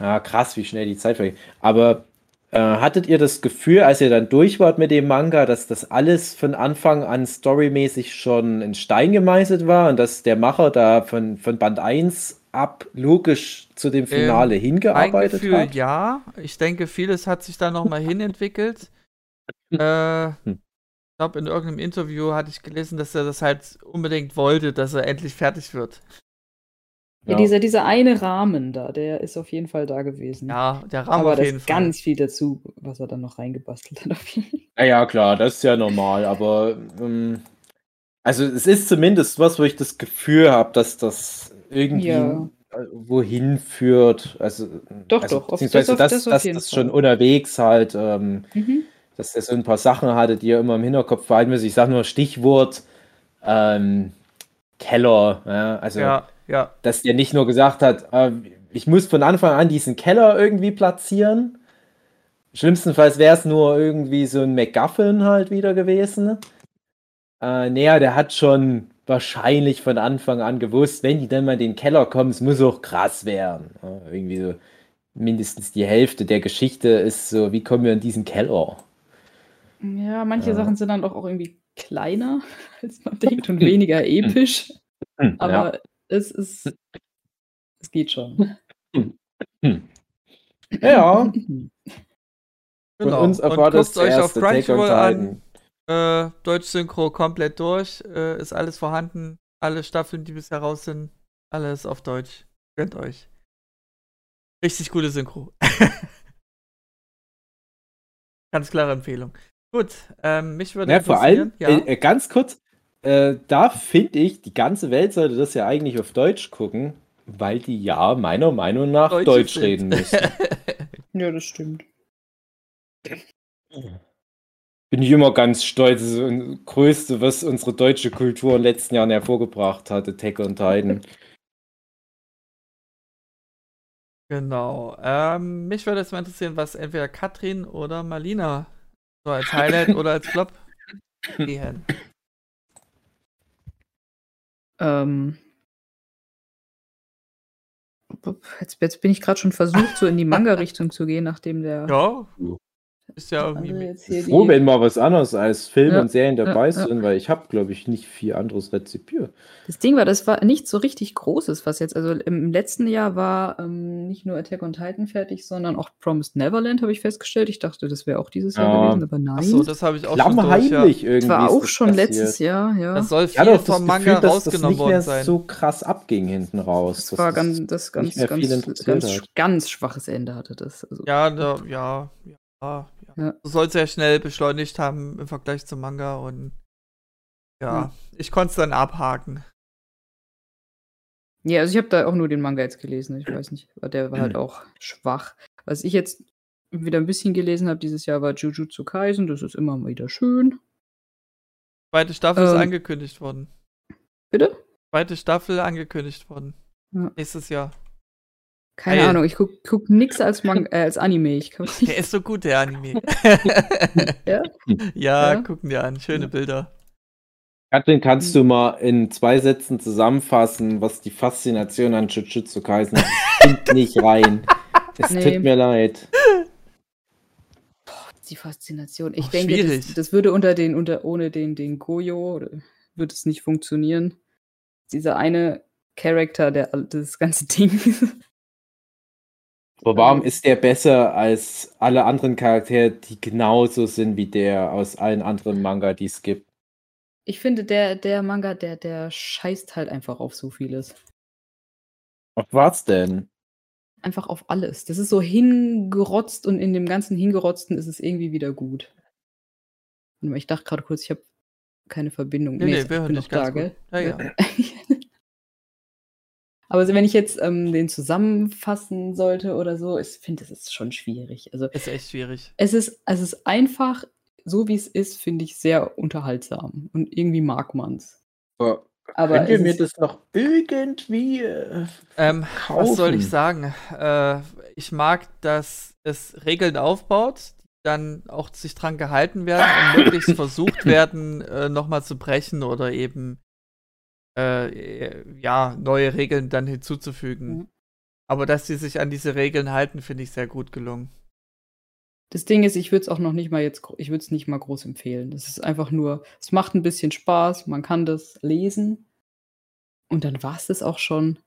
Ja, krass, wie schnell die Zeit vergeht. Aber äh, hattet ihr das Gefühl, als ihr dann durch wart mit dem Manga, dass das alles von Anfang an storymäßig schon in Stein gemeißelt war und dass der Macher da von, von Band 1 ab logisch zu dem Finale ähm, hingearbeitet Gefühl, hat? Ja, ich denke, vieles hat sich da nochmal hinentwickelt. äh, hm. ich glaube, in irgendeinem Interview hatte ich gelesen, dass er das halt unbedingt wollte, dass er endlich fertig wird. Ja, ja. Dieser, dieser eine Rahmen da, der ist auf jeden Fall da gewesen. Ja, der Rahmen aber auf jeden Fall. ganz viel dazu, was er dann noch reingebastelt hat. Ja, ja, klar, das ist ja normal, aber ähm, also es ist zumindest was, wo ich das Gefühl habe, dass das irgendwie ja. wohin führt. Also, doch, also, doch. Beziehungsweise, das, das, das, das schon unterwegs halt, ähm, mhm. dass er so ein paar Sachen hatte, die er immer im Hinterkopf behalten muss. Ich sage nur Stichwort ähm, Keller. Ja? Also, ja, ja. dass der nicht nur gesagt hat, äh, ich muss von Anfang an diesen Keller irgendwie platzieren. Schlimmstenfalls wäre es nur irgendwie so ein MacGuffin halt wieder gewesen. Äh, naja, der hat schon wahrscheinlich von Anfang an gewusst, wenn die dann mal in den Keller kommen, es muss auch krass werden. Ja, irgendwie so mindestens die Hälfte der Geschichte ist so, wie kommen wir in diesen Keller? Ja, manche ja. Sachen sind dann doch auch irgendwie kleiner, als man denkt und weniger episch. Hm, Aber ja. es ist, es geht schon. Ja. Genau. Von uns erwartet und guckt euch auf Crunchyroll an. Äh, Deutsch Synchro komplett durch. Äh, ist alles vorhanden. Alle Staffeln, die bisher raus sind, alles auf Deutsch. Gönnt euch. Richtig gute Synchro. Ganz klare Empfehlung. Gut, ähm, mich würde ja, vor allem, ja? äh, ganz kurz, äh, da finde ich, die ganze Welt sollte das ja eigentlich auf Deutsch gucken, weil die ja meiner Meinung nach Deutsch, Deutsch reden müssen. ja, das stimmt. Bin ich immer ganz stolz. Das ist das Größte, was unsere deutsche Kultur in den letzten Jahren hervorgebracht hat, Attack und Titan. Genau. Ähm, mich würde jetzt mal interessieren, was entweder Katrin oder Marlina so als Highlight oder als Flop gehen. Ähm. Jetzt, jetzt bin ich gerade schon versucht, so in die Manga-Richtung zu gehen, nachdem der. Ja. Ist ja irgendwie. Froh, wenn mal was anderes als Film ja, und Serien dabei ja, sind, weil ich habe, glaube ich, nicht viel anderes rezipiert. Das Ding war, das war nicht so richtig Großes, was jetzt, also im letzten Jahr war ähm, nicht nur Attack on Titan fertig, sondern auch Promised Neverland, habe ich festgestellt. Ich dachte, das wäre auch dieses Jahr gewesen, aber nein. Achso, das habe ich auch schon durch, ja. irgendwie. Das war auch schon passiert. letztes Jahr, ja. Das soll viel ja, vom Manga Gefühl, rausgenommen worden sein. Das so krass abging hinten raus. Das, das war ganz, das ganz, ganz, ganz, ganz, schwaches Ende hatte das. Also. Ja, da, ja, ja. Ja. Du sollst sehr schnell beschleunigt haben im Vergleich zum Manga und ja, hm. ich konnte es dann abhaken. Ja, also ich habe da auch nur den Manga jetzt gelesen. Ich weiß nicht, der war halt auch schwach. Was ich jetzt wieder ein bisschen gelesen habe dieses Jahr war Jujutsu Kaisen. Das ist immer wieder schön. Zweite Staffel ähm, ist angekündigt worden. Bitte? Zweite Staffel angekündigt worden. Ja. Nächstes Jahr. Keine Geil. Ahnung, ich guck, guck nix als, äh, als Anime. Ich der ist so gut, der Anime. ja? ja? ja, gucken wir an. Schöne Bilder. Katrin, kannst du mal in zwei Sätzen zusammenfassen, was die Faszination an Jujutsu Kaisen ist? Kommt nicht rein. Es nee. tut mir leid. Boah, die Faszination. Ich oh, denke, das, das, würde unter den, unter, ohne den, den Goyo, würde es nicht funktionieren. Dieser eine Charakter, der das ganze Ding aber warum ist der besser als alle anderen Charaktere, die genauso sind wie der aus allen anderen Manga, die es gibt? Ich finde, der, der Manga, der, der scheißt halt einfach auf so vieles. Auf was denn? Einfach auf alles. Das ist so hingerotzt und in dem ganzen Hingerotzten ist es irgendwie wieder gut. Ich dachte gerade kurz, ich habe keine Verbindung. Nee, nee, nee wir hören dich da, gell? Ja, ja. Aber wenn ich jetzt ähm, den zusammenfassen sollte oder so, ich finde, es ist schon schwierig. Also, ist echt schwierig. Es ist, es ist einfach, so wie es ist, finde ich sehr unterhaltsam. Und irgendwie mag man es. Aber könnt ihr mir das noch irgendwie äh, ähm, Was soll ich sagen? Äh, ich mag, dass es Regeln aufbaut, die dann auch sich dran gehalten werden und möglichst versucht werden, äh, nochmal zu brechen oder eben äh, ja, neue Regeln dann hinzuzufügen. Mhm. Aber dass sie sich an diese Regeln halten, finde ich sehr gut gelungen. Das Ding ist, ich würde es auch noch nicht mal jetzt, ich würde es nicht mal groß empfehlen. Das ist einfach nur, es macht ein bisschen Spaß, man kann das lesen und dann war es das auch schon.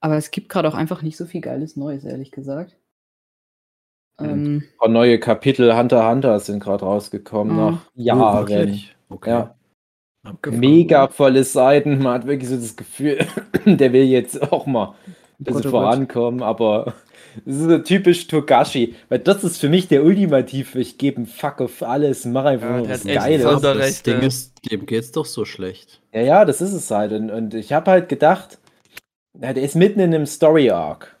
Aber es gibt gerade auch einfach nicht so viel geiles Neues, ehrlich gesagt. Ähm, neue Kapitel Hunter Hunter sind gerade rausgekommen ah. nach Jahren. Oh, okay. Ja. Mega volle Seiten. Man hat wirklich so das Gefühl, der will jetzt auch mal ein bisschen oh vorankommen, aber das ist so typisch Togashi, weil das ist für mich der ultimative, ich gebe einen Fuck auf alles, mach einfach ja, nur was Geiles. Das Ding ist, dem geht's doch so schlecht. Ja, ja, das ist es halt. Und, und ich habe halt gedacht, ja, der ist mitten in einem Story-Arc.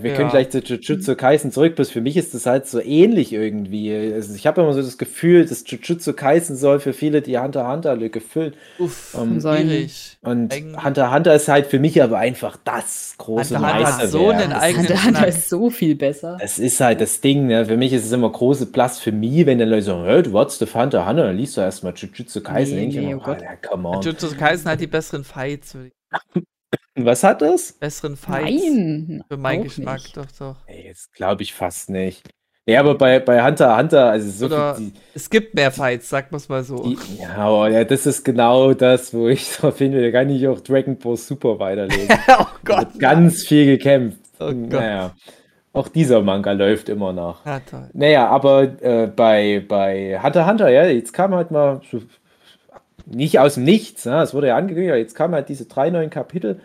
Wir ja. können gleich zu Jujutsu Kaisen zurück, bloß für mich ist das halt so ähnlich irgendwie. Also ich habe immer so das Gefühl, dass Jujutsu Kaisen soll für viele die Hunter Hunter Lücke füllen. Uff, um, schwierig. Und Eng. Hunter Hunter ist halt für mich aber einfach das große Hunter Meisterwerk. So einen eigenen Hunter Hunter ist so viel besser. Es ist halt das Ding, ne? Für mich ist es immer große Blasphemie, wenn dann Leute sagen, hey, du auf Hunter Hunter, dann liest du erstmal Jujutsu Kaisen. Nee, nee, oh Gott. Ja, come on. Jujutsu Kaisen hat die besseren Fights. Was hat das? Besseren Fights. Nein. Für meinen Geschmack, nicht. doch, doch. Ey, das glaube ich fast nicht. Ja, aber bei, bei Hunter Hunter, also so Oder viel, die, Es gibt mehr Fights, sag mal mal so. Die, ja, aber ja, das ist genau das, wo ich so finde, da kann ich auch Dragon Ball Super weiterlesen. oh Gott. Ganz viel gekämpft. Oh Gott. Naja. Auch dieser Manga läuft immer noch. Ja, toll. Naja, aber äh, bei, bei Hunter Hunter, ja, jetzt kam halt mal so, nicht aus dem Nichts, ne? es wurde ja angekündigt, jetzt kamen halt diese drei neuen Kapitel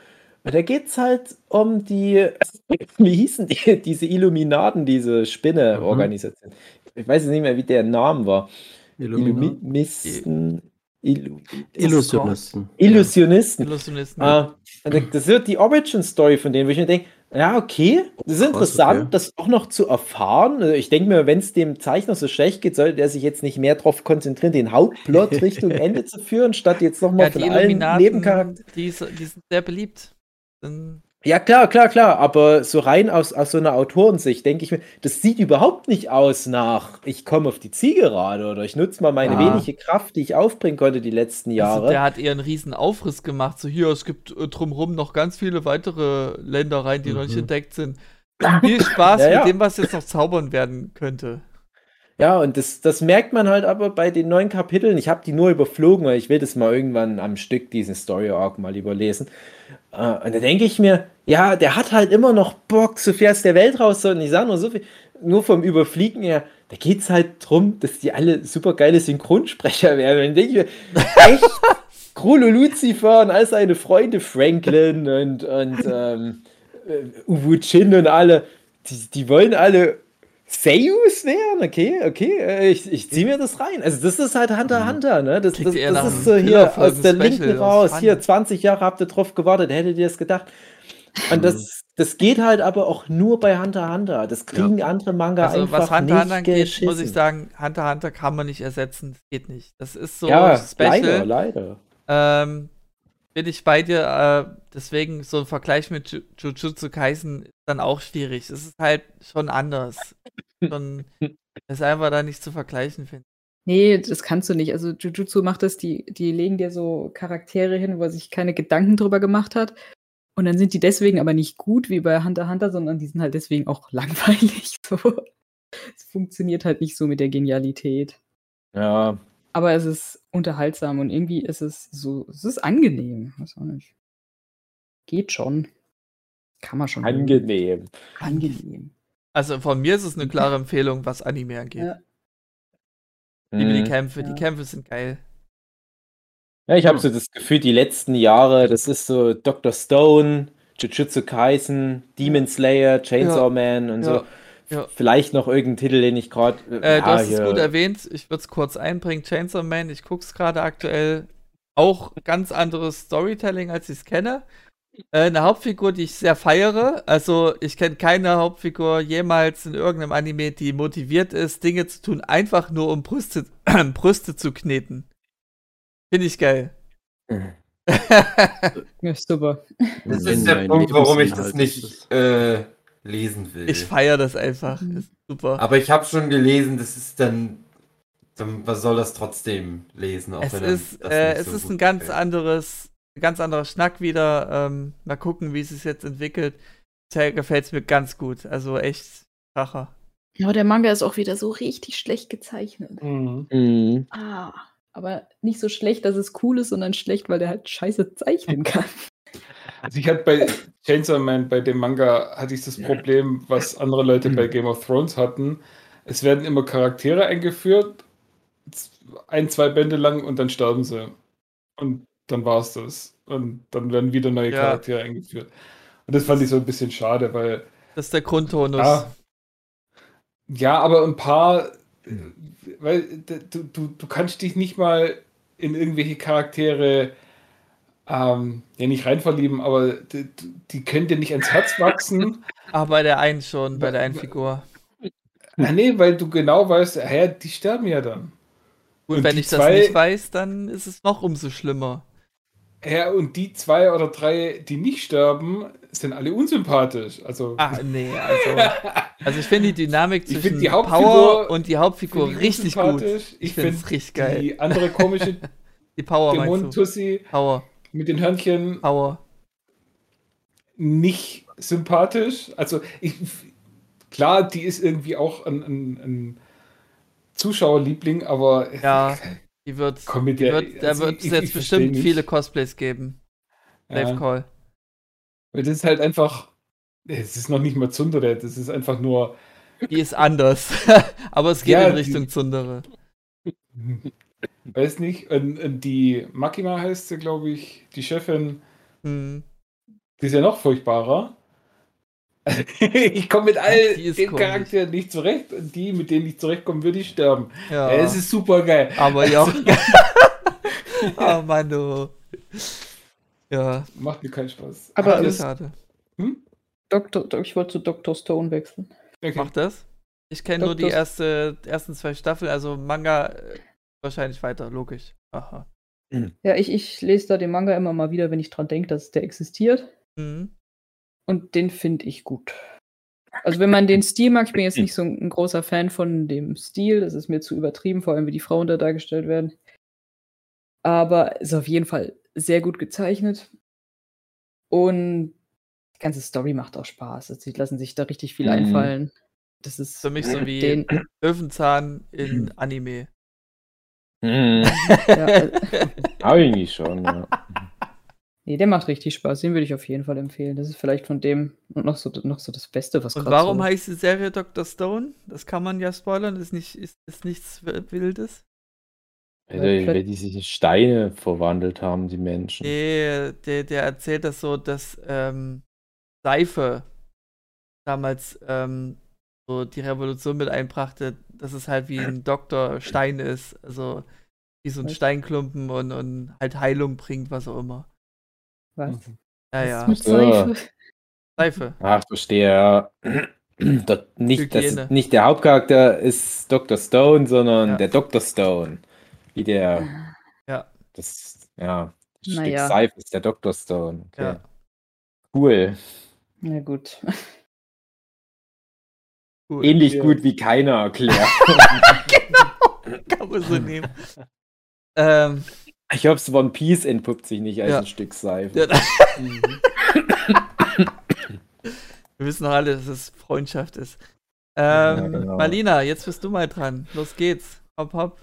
da geht es halt um die, wie hießen die, diese Illuminaten, diese Spinne-Organisation. Mhm. Ich weiß nicht mehr, wie der Name war. Illuministen. Illu Illusionisten. Illusionisten. Illusionisten. Ah, das wird die Origin-Story von denen, wo ich mir denke, ja, okay. Das ist interessant, okay. das auch noch zu erfahren. Also ich denke mir, wenn es dem Zeichner so schlecht geht, sollte er sich jetzt nicht mehr darauf konzentrieren, den Hauptplot Richtung Ende zu führen, statt jetzt nochmal ja, von allen Nebencharakteren. Die, die sind sehr beliebt. Dann ja, klar, klar, klar. Aber so rein aus, aus so einer Autorensicht denke ich mir, das sieht überhaupt nicht aus nach, ich komme auf die Zielgerade oder ich nutze mal meine ah. wenige Kraft, die ich aufbringen konnte die letzten also Jahre. Also der hat eher einen riesen Aufriss gemacht. So hier, es gibt äh, drumherum noch ganz viele weitere Länder rein, die mhm. noch nicht mhm. entdeckt sind. Viel Spaß ja, ja. mit dem, was jetzt noch zaubern werden könnte. Ja, und das, das merkt man halt aber bei den neuen Kapiteln. Ich habe die nur überflogen, weil ich will das mal irgendwann am Stück, diesen Story Arc mal überlesen. Äh, und da denke ich mir, ja, der hat halt immer noch Bock, so viel der Welt raus. Und ich sage nur so viel, nur vom Überfliegen her, da geht es halt darum, dass die alle super geile Synchronsprecher werden. Und denke ich mir, echt, Krolo Lucifer und all seine Freunde, Franklin und, und ähm, äh, Uwu Chin und alle, die, die wollen alle Seiyus wären, okay, okay, äh, ich, ich ziehe mir das rein. Also das ist halt Hunter mhm. Hunter, ne? Das, das, das ist so hier aus der linken raus, hier 20 Jahre habt ihr drauf gewartet, hättet ihr das gedacht. Und das, mhm. das geht halt aber auch nur bei Hunter Hunter. Das kriegen ja. andere Manga also, einfach was Hunter nicht Hunter geht, muss ich sagen, Hunter Hunter kann man nicht ersetzen, das geht nicht. Das ist so ja, special. Leider, leider. Ähm, bin ich bei dir, äh, deswegen so ein Vergleich mit Jujutsu Kaisen ist dann auch schwierig. Es ist halt schon anders. Schon, ist einfach da nicht zu vergleichen, finde ich. Nee, das kannst du nicht. Also Jujutsu macht das, die, die legen dir so Charaktere hin, wo er sich keine Gedanken drüber gemacht hat. Und dann sind die deswegen aber nicht gut wie bei Hunter Hunter, sondern die sind halt deswegen auch langweilig. So. Es funktioniert halt nicht so mit der Genialität. Ja. Aber es ist unterhaltsam und irgendwie ist es so, es ist angenehm. Weiß auch nicht. Geht schon. Kann man schon. Angenehm. Angenehm. Also von mir ist es eine klare Empfehlung, was Anime angeht. Ja. Liebe die mhm. Kämpfe, ja. die Kämpfe sind geil. Ja, ich habe so das Gefühl, die letzten Jahre, das ist so Dr. Stone, Jujutsu Kaisen, Demon Slayer, Chainsaw ja. Man und so. Ja. Vielleicht noch irgendein Titel, den ich gerade. Äh, du hast es gut erwähnt, ich würde es kurz einbringen. Chainsaw Man, ich gucke es gerade aktuell. Auch ganz anderes Storytelling, als ich es kenne. Äh, eine Hauptfigur, die ich sehr feiere. Also, ich kenne keine Hauptfigur jemals in irgendeinem Anime, die motiviert ist, Dinge zu tun, einfach nur um Brüste, Brüste zu kneten. Finde ich geil. ja, super. Das ist der Punkt, warum ich das nicht äh, lesen will. Ich feiere das einfach. Das ist super. Aber ich habe schon gelesen, das ist dann dann was soll das trotzdem lesen? es ist, äh, es so ist ein ganz gefällt. anderes ganz anderer Schnack wieder. Ähm, mal gucken, wie es sich jetzt entwickelt. Bisher gefällt es mir ganz gut. Also echt Kracher. Ja, der Manga ist auch wieder so richtig schlecht gezeichnet. Mhm. Mhm. Ah, aber nicht so schlecht, dass es cool ist, sondern schlecht, weil der halt scheiße zeichnen kann. Also ich hatte bei Chainsaw Man, bei dem Manga, hatte ich das Problem, was andere Leute bei Game of Thrones hatten. Es werden immer Charaktere eingeführt, ein, zwei Bände lang und dann sterben sie. Und dann war es das. Und dann werden wieder neue ja. Charaktere eingeführt. Und das fand ich so ein bisschen schade, weil. Das ist der Grundtonus. Ja, ja aber ein paar. Weil du, du, du kannst dich nicht mal in irgendwelche Charaktere ähm, ja nicht reinverlieben, aber die, die können dir nicht ans Herz wachsen. Aber bei der einen schon, bei der einen Figur. Ah, nee, weil du genau weißt, ja, die sterben ja dann. Und, und wenn ich zwei, das nicht weiß, dann ist es noch umso schlimmer. Ja, und die zwei oder drei, die nicht sterben, sind alle unsympathisch. Also. Ah, nee, also. also ich finde die Dynamik zwischen die Power und die Hauptfigur richtig gut. Ich, ich finde es richtig geil. Die andere komische die Power Dämon Tussi Power. Mit den Hörnchen Power. nicht sympathisch. Also ich klar, die ist irgendwie auch ein, ein, ein Zuschauerliebling, aber ja. Die wird, die wird da also wird es jetzt bestimmt viele Cosplays geben. Dave ja. Call. Das ist halt einfach. Es ist noch nicht mal Zundere, das ist einfach nur. Die ist anders. Aber es geht ja, in Richtung die, Zundere. Weiß nicht. Und, und die Makima heißt sie, glaube ich, die Chefin. Hm. Die ist ja noch furchtbarer. ich komme mit all den Charakteren nicht zurecht und die, mit denen ich zurechtkomme, würde ich sterben. Ja. Es ist super geil. Aber ja. oh Mann, du. Ja. Macht mir keinen Spaß. Aber es schade. Hm? Doktor, ich wollte zu Dr. Stone wechseln. Okay. Mach das. Ich kenne nur die erste, ersten zwei Staffeln, also Manga äh, wahrscheinlich weiter, logisch. Aha. Mhm. Ja, ich, ich lese da den Manga immer mal wieder, wenn ich dran denke, dass der existiert. Mhm. Und den finde ich gut. Also wenn man den Stil mag, ich bin jetzt nicht so ein, ein, großer Fan von dem Stil, das ist mir zu übertrieben, vor allem wie die Frauen da dargestellt werden. Aber ist auf jeden Fall sehr gut gezeichnet. Und die ganze Story macht auch Spaß. Also, sie lassen sich da richtig viel mhm. einfallen. Das ist für mich so wie den Löwenzahn in Anime. Mhm. ja. Eigentlich schon, ja. Nee, der macht richtig Spaß. Den würde ich auf jeden Fall empfehlen. Das ist vielleicht von dem und noch so, noch so das Beste, was Und warum so heißt die Serie Dr. Stone? Das kann man ja spoilern. Das ist, nicht, ist, ist nichts Wildes. Weil, weil die sich in Steine verwandelt haben, die Menschen. Nee, der, der erzählt das so, dass ähm, Seife damals ähm, so die Revolution mit einbrachte, dass es halt wie ein Doktor Stein ist. Also wie so ein Steinklumpen und, und halt Heilung bringt, was auch immer. Was? Ja, ja. Mit Seife. Seife. Ach, verstehe, ja. nicht, das, nicht der Hauptcharakter ist Dr. Stone, sondern ja. der Dr. Stone. Wie der. Ja. Das, ja. Das naja. Stück Seife ist der Dr. Stone. Okay. Ja. Cool. Na gut. Gut, Ähnlich ja. gut wie keiner erklärt. genau, kann man so nehmen. ähm, ich hoffe, One Piece entpuppt sich nicht als ja. ein Stück Seife. Ja. Wir wissen doch alle, dass es Freundschaft ist. Ähm, ja, genau. Marlina, jetzt bist du mal dran. Los geht's. Hopp, hopp.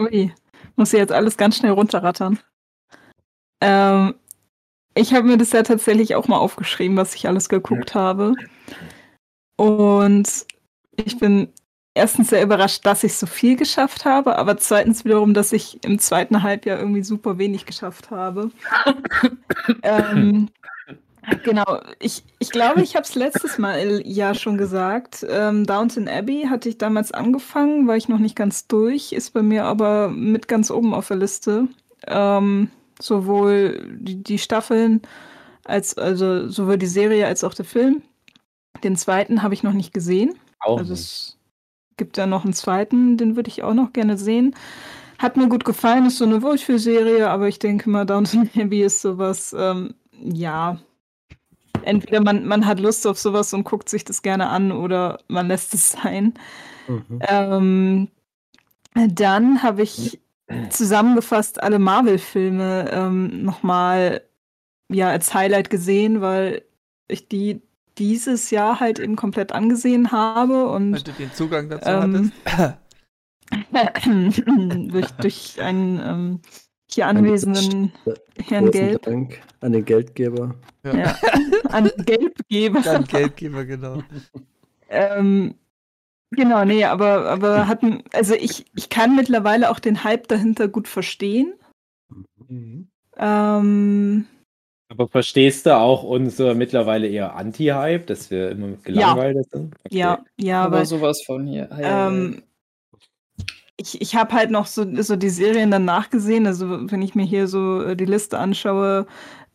Ui, muss ich jetzt alles ganz schnell runterrattern. Ähm, ich habe mir das ja tatsächlich auch mal aufgeschrieben, was ich alles geguckt habe. Und ich bin erstens sehr überrascht, dass ich so viel geschafft habe, aber zweitens wiederum, dass ich im zweiten Halbjahr irgendwie super wenig geschafft habe. ähm, genau, ich, ich glaube, ich habe es letztes Mal ja schon gesagt. Ähm, Downton Abbey hatte ich damals angefangen, war ich noch nicht ganz durch, ist bei mir aber mit ganz oben auf der Liste. Ähm, sowohl die, die Staffeln als also sowohl die Serie als auch der Film. Den zweiten habe ich noch nicht gesehen. Auch also es gibt ja noch einen zweiten, den würde ich auch noch gerne sehen. Hat mir gut gefallen, ist so eine Wohlfühlserie, aber ich denke mal, Downton Abbey ist sowas, ähm, ja. Entweder man, man hat Lust auf sowas und guckt sich das gerne an oder man lässt es sein. Mhm. Ähm, dann habe ich zusammengefasst alle Marvel-Filme ähm, nochmal ja, als Highlight gesehen, weil ich die dieses Jahr halt eben komplett angesehen habe und Weil du den Zugang dazu ähm, hattest. durch, durch einen ähm, hier anwesenden Herrn Gelb. Dank an den Geldgeber. Ja. ja. an Geldgeber. An Geldgeber, genau. ähm, genau, nee, aber, aber hatten, also ich, ich kann mittlerweile auch den Hype dahinter gut verstehen. Mhm. Ähm, aber verstehst du auch unser mittlerweile eher Anti-Hype, dass wir immer gelangweilt ja. sind? Okay. Ja, ja, aber sowas von hier. Ähm, ich ich habe halt noch so, so die Serien dann nachgesehen. Also, wenn ich mir hier so äh, die Liste anschaue,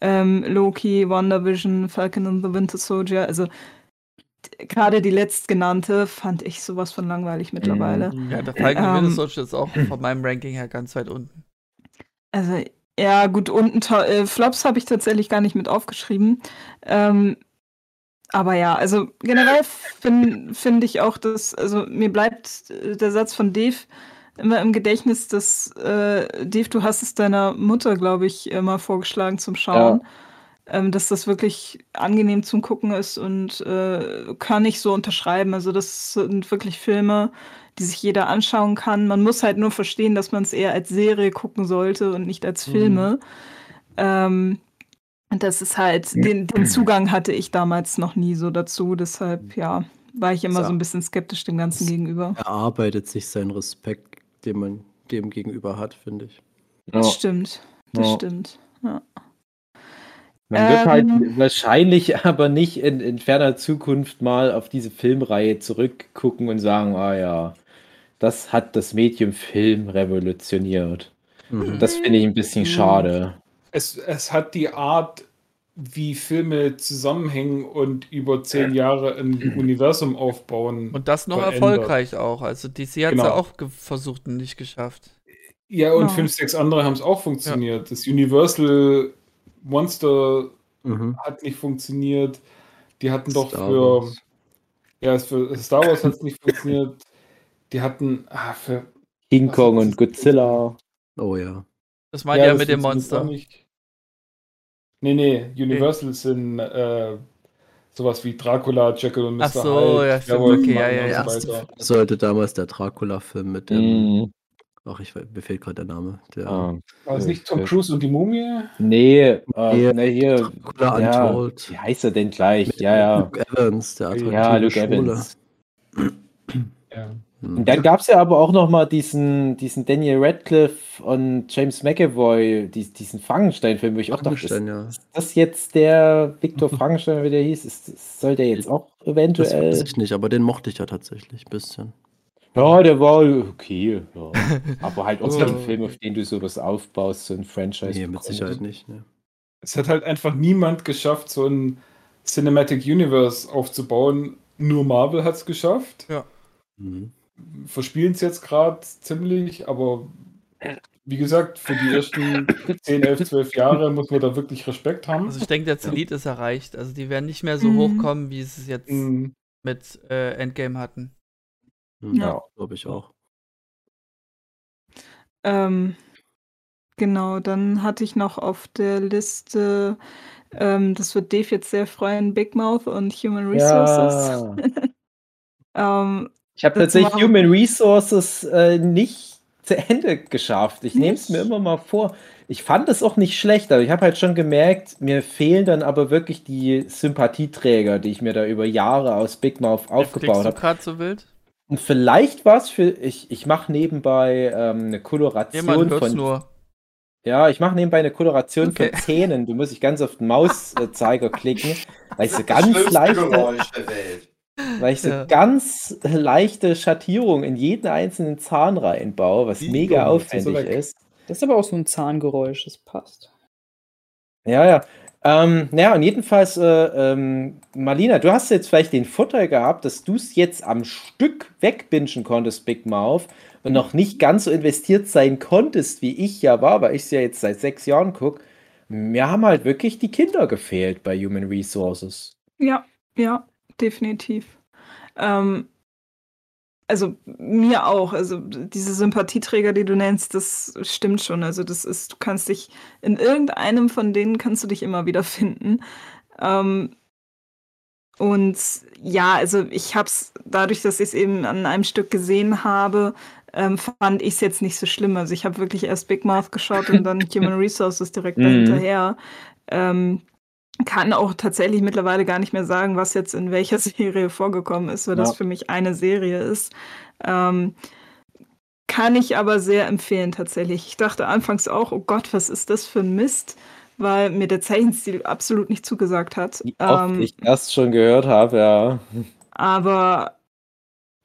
ähm, Loki, WandaVision, Falcon and the Winter Soldier, also gerade die letztgenannte fand ich sowas von langweilig mittlerweile. Ja, der Falcon and the Winter ähm, Soldier ist auch von meinem Ranking her ganz weit unten. Also, ja, gut, unten äh, Flops habe ich tatsächlich gar nicht mit aufgeschrieben. Ähm, aber ja, also generell finde find ich auch, dass, also mir bleibt äh, der Satz von Dave immer im Gedächtnis, dass äh, Dave, du hast es deiner Mutter, glaube ich, immer vorgeschlagen zum Schauen. Ja. Ähm, dass das wirklich angenehm zum Gucken ist und äh, kann ich so unterschreiben. Also das sind wirklich Filme, die sich jeder anschauen kann. Man muss halt nur verstehen, dass man es eher als Serie gucken sollte und nicht als Filme. Mhm. Ähm, das ist halt, den, den, Zugang hatte ich damals noch nie so dazu. Deshalb, ja, war ich immer so, so ein bisschen skeptisch dem Ganzen gegenüber. Er arbeitet sich seinen Respekt, den man dem gegenüber hat, finde ich. Das ja. stimmt. Das ja. stimmt. Ja. Man wird halt ähm, wahrscheinlich aber nicht in, in ferner Zukunft mal auf diese Filmreihe zurückgucken und sagen, ah ja, das hat das Medium Film revolutioniert. Mhm. Das finde ich ein bisschen schade. Es, es hat die Art, wie Filme zusammenhängen und über zehn Jahre ein Universum aufbauen. Und das noch verändert. erfolgreich auch. Also DC hat es genau. ja auch versucht und nicht geschafft. Ja, und genau. fünf, sechs andere haben es auch funktioniert. Ja. Das Universal Monster mhm. hat nicht funktioniert. Die hatten Star doch für. Wars. Ja, für Star Wars hat es nicht funktioniert. Die hatten. Ah, für, King Kong und Godzilla. Oh ja. Das meint ja, ja mit dem Monster. Nicht. Nee, nee, Universal okay. sind äh, sowas wie Dracula, Jekyll und Mr. Ach so, Hyde, ja, stimmt, okay, ja, ja, ja. So sollte damals der Dracula-Film mit dem mm. Ach, ich mir fehlt gerade der Name. Der, ah, war es nicht Tom Cruise und die Mumie? Nee, äh, nee hier. Ja, Untold. Wie heißt er denn gleich? Mit ja, ja. Luke Evans, der attraktive Ja, Luke Schule. Evans. ja. Hm. Und dann gab es ja aber auch noch mal diesen, diesen Daniel Radcliffe und James McAvoy, die, diesen Frankenstein-Film, wo ich auch dachte, ist, ja. ist das jetzt der Viktor Frankenstein, wie der hieß? Ist, soll der jetzt auch eventuell? Das weiß ich nicht, aber den mochte ich ja tatsächlich ein bisschen. Ja, der war okay. Ja. Aber halt auch so ein Film, auf den du sowas aufbaust, so ein Franchise. Nee, mit Sicherheit nicht. Ne. Es hat halt einfach niemand geschafft, so ein Cinematic Universe aufzubauen. Nur Marvel hat es geschafft. Ja. Mhm. Verspielen es jetzt gerade ziemlich, aber wie gesagt, für die ersten 10, 11, 12 Jahre muss man da wirklich Respekt haben. Also ich denke, der Zenit ist erreicht. Also die werden nicht mehr so mhm. hochkommen, wie sie es jetzt mhm. mit äh, Endgame hatten. Hm, ja, ja glaube ich auch. Ähm, genau, dann hatte ich noch auf der Liste, ähm, das wird Dave jetzt sehr freuen, Big Mouth und Human Resources. Ja. ähm, ich habe tatsächlich Human Resources äh, nicht zu Ende geschafft. Ich nehme es mir immer mal vor. Ich fand es auch nicht schlecht, aber ich habe halt schon gemerkt, mir fehlen dann aber wirklich die Sympathieträger, die ich mir da über Jahre aus Big Mouth aufgebaut habe. gerade so wild? Und vielleicht war es für. Ich, ich mache nebenbei ähm, eine Koloration ja, von. Nur. Ja, ich mache nebenbei eine Koloration okay. von Zähnen. Du musst dich ganz auf den Mauszeiger klicken, weil ich so ganz leichte. Weil ich so ja. ganz leichte Schattierung in jeden einzelnen Zahn reinbaue, was Wie mega aufwendig ist. Das ist aber auch so ein Zahngeräusch, das passt. Ja, ja. Ähm, naja, und jedenfalls, äh, ähm, Marlina, du hast jetzt vielleicht den Vorteil gehabt, dass du es jetzt am Stück wegbingen konntest, Big Mouth, und noch nicht ganz so investiert sein konntest, wie ich ja war, weil ich es ja jetzt seit sechs Jahren gucke. Mir haben halt wirklich die Kinder gefehlt bei Human Resources. Ja, ja, definitiv. Ähm, also mir auch. Also diese Sympathieträger, die du nennst, das stimmt schon. Also das ist, du kannst dich in irgendeinem von denen kannst du dich immer wieder finden. Ähm, und ja, also ich habe es dadurch, dass ich es eben an einem Stück gesehen habe, ähm, fand ich es jetzt nicht so schlimm. Also ich habe wirklich erst Big Mouth geschaut und dann Human Resources direkt mhm. dahinterher. Ähm, kann auch tatsächlich mittlerweile gar nicht mehr sagen, was jetzt in welcher Serie vorgekommen ist, weil ja. das für mich eine Serie ist. Ähm, kann ich aber sehr empfehlen tatsächlich. Ich dachte anfangs auch, oh Gott, was ist das für ein Mist, weil mir der Zeichenstil absolut nicht zugesagt hat. Wie oft ähm, ich erst schon gehört habe, ja. Aber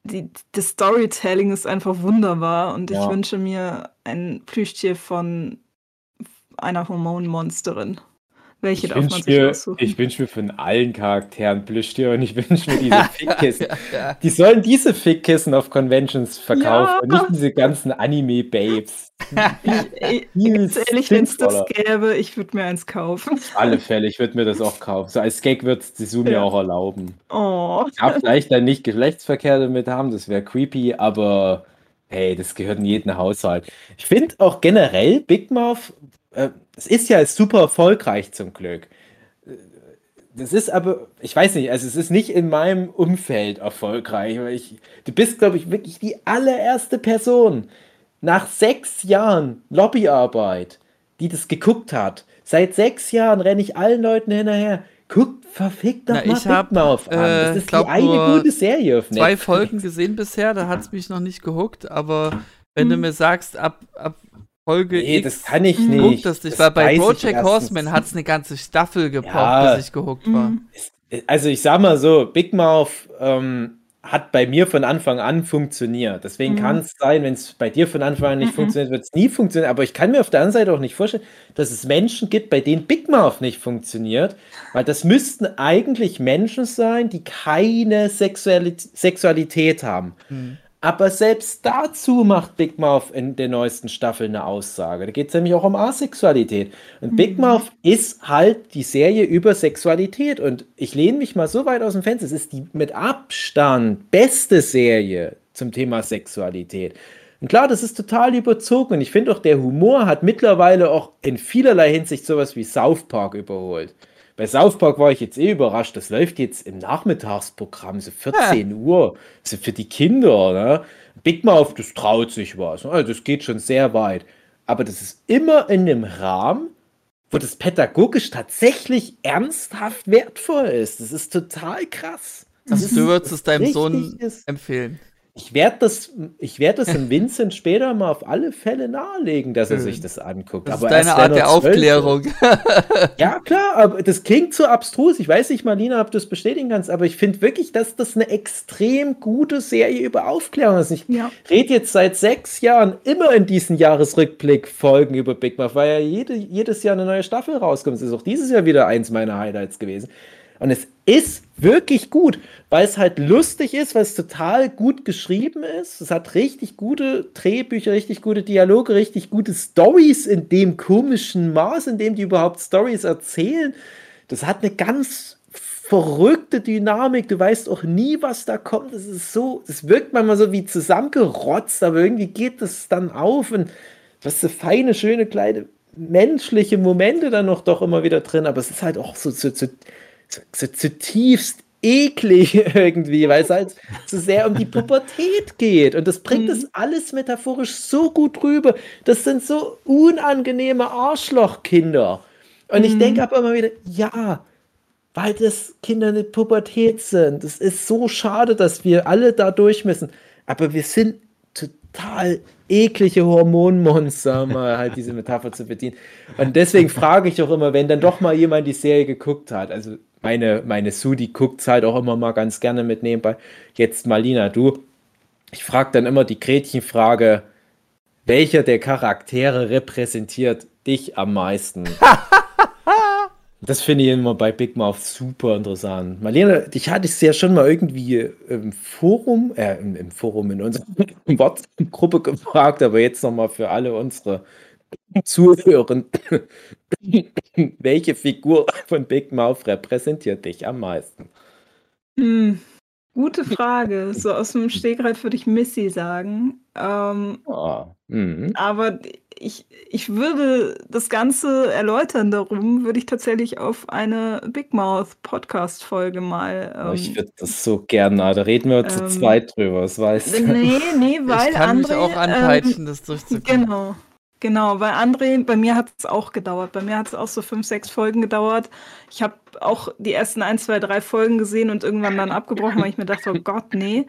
die, das Storytelling ist einfach wunderbar und ja. ich wünsche mir ein Plüschtier von einer Hormonmonsterin. Welche ich darf man sich mir, aussuchen? Ich wünsche mir von allen Charakteren Plüschtiere und ich wünsche mir diese Fickkissen. ja, ja. Die sollen diese Fickkissen auf Conventions verkaufen und nicht diese ganzen Anime-Babes. Ganz ehrlich, wenn es das gäbe, ich würde mir eins kaufen. Auf alle Fälle, ich würde mir das auch kaufen. So als Gag wird es die Zoom ja auch erlauben. Oh. Ich darf vielleicht dann nicht Geschlechtsverkehr damit haben, das wäre creepy, aber hey, das gehört in jeden Haushalt. Ich finde auch generell Big Mouth äh, es ist ja super erfolgreich zum Glück. Das ist aber, ich weiß nicht, also es ist nicht in meinem Umfeld erfolgreich. Ich, du bist, glaube ich, wirklich die allererste Person nach sechs Jahren Lobbyarbeit, die das geguckt hat. Seit sechs Jahren renne ich allen Leuten hinterher. Guckt verfickt doch Na, mal ich hab, Mouth an. Das äh, ist glaub, die eine gute Serie auf Netflix. Zwei Folgen gesehen bisher, da hat es mich noch nicht gehuckt, aber wenn mhm. du mir sagst, ab, ab Folge nee, X das kann ich nicht. Guckt das nicht, weil bei Project Horseman hat es eine ganze Staffel gebraucht, ja, bis ich gehuckt war. Mhm. Also ich sag mal so, Big Mouth ähm, hat bei mir von Anfang an funktioniert. Deswegen mhm. kann es sein, wenn es bei dir von Anfang an nicht mhm. funktioniert, wird es nie funktionieren. Aber ich kann mir auf der anderen Seite auch nicht vorstellen, dass es Menschen gibt, bei denen Big Mouth nicht funktioniert. Weil das müssten eigentlich Menschen sein, die keine Sexualität, Sexualität haben. Mhm. Aber selbst dazu macht Big Mouth in der neuesten Staffel eine Aussage. Da geht es nämlich auch um Asexualität. Und mhm. Big Mouth ist halt die Serie über Sexualität. Und ich lehne mich mal so weit aus dem Fenster. Es ist die mit Abstand beste Serie zum Thema Sexualität. Und klar, das ist total überzogen. Und ich finde auch, der Humor hat mittlerweile auch in vielerlei Hinsicht sowas wie South Park überholt. Bei South Park war ich jetzt eh überrascht. Das läuft jetzt im Nachmittagsprogramm, so 14 ja. Uhr. Also für die Kinder. Ne? Big Mouth, das traut sich was. Also das geht schon sehr weit. Aber das ist immer in einem Rahmen, wo das pädagogisch tatsächlich ernsthaft wertvoll ist. Das ist total krass. Das du würdest es deinem Sohn empfehlen. Ich werde das, ich werd das dem Vincent später mal auf alle Fälle nahelegen, dass er sich das anguckt. Das aber ist deine Art der Aufklärung. ja, klar, aber das klingt so abstrus. Ich weiß nicht, Marlina, ob du es bestätigen kannst, aber ich finde wirklich, dass das eine extrem gute Serie über Aufklärung ist. Ich ja. rede jetzt seit sechs Jahren immer in diesen Jahresrückblick-Folgen über Big Mouth, weil ja jede, jedes Jahr eine neue Staffel rauskommt. Es ist auch dieses Jahr wieder eins meiner Highlights gewesen. Und es ist wirklich gut, weil es halt lustig ist, weil es total gut geschrieben ist. Es hat richtig gute Drehbücher, richtig gute Dialoge, richtig gute Stories in dem komischen Maß, in dem die überhaupt Stories erzählen. Das hat eine ganz verrückte Dynamik. Du weißt auch nie, was da kommt. Es ist so, es wirkt manchmal so wie zusammengerotzt, aber irgendwie geht es dann auf und was so feine, schöne, kleine menschliche Momente dann noch doch immer wieder drin. Aber es ist halt auch so, so, so zutiefst eklig irgendwie, weil es halt so sehr um die Pubertät geht. Und das bringt es mhm. alles metaphorisch so gut rüber. Das sind so unangenehme Arschlochkinder. Und ich denke mhm. aber immer wieder, ja, weil das Kinder in der Pubertät sind. Es ist so schade, dass wir alle da durch müssen. Aber wir sind total eklige Hormonmonster, mal halt diese Metapher zu bedienen. Und deswegen frage ich auch immer, wenn dann doch mal jemand die Serie geguckt hat, also meine, meine Sudi guckt halt auch immer mal ganz gerne mit nebenbei. Jetzt Malina, du, ich frage dann immer die Gretchenfrage, welcher der Charaktere repräsentiert dich am meisten? das finde ich immer bei Big Mouth super interessant. Marlene, dich hatte ich ja schon mal irgendwie im Forum, äh, im, im Forum in unserer WhatsApp-Gruppe gefragt, aber jetzt nochmal für alle unsere Zuhören, welche Figur von Big Mouth repräsentiert dich am meisten? Hm, gute Frage. So aus dem Stegreif würde ich Missy sagen. Ähm, oh, aber ich, ich würde das Ganze erläutern darum, würde ich tatsächlich auf eine Big Mouth Podcast-Folge mal. Ähm, oh, ich ähm, würde das so gerne, da reden wir ähm, zu zweit drüber, das weißt du. Nee, nee, weil ich kann André, mich auch anpeitschen, ähm, das durchzukommen. Genau. Genau, weil André, bei mir hat es auch gedauert. Bei mir hat es auch so fünf, sechs Folgen gedauert. Ich habe auch die ersten ein, zwei, drei Folgen gesehen und irgendwann dann abgebrochen, weil ich mir dachte, oh Gott, nee.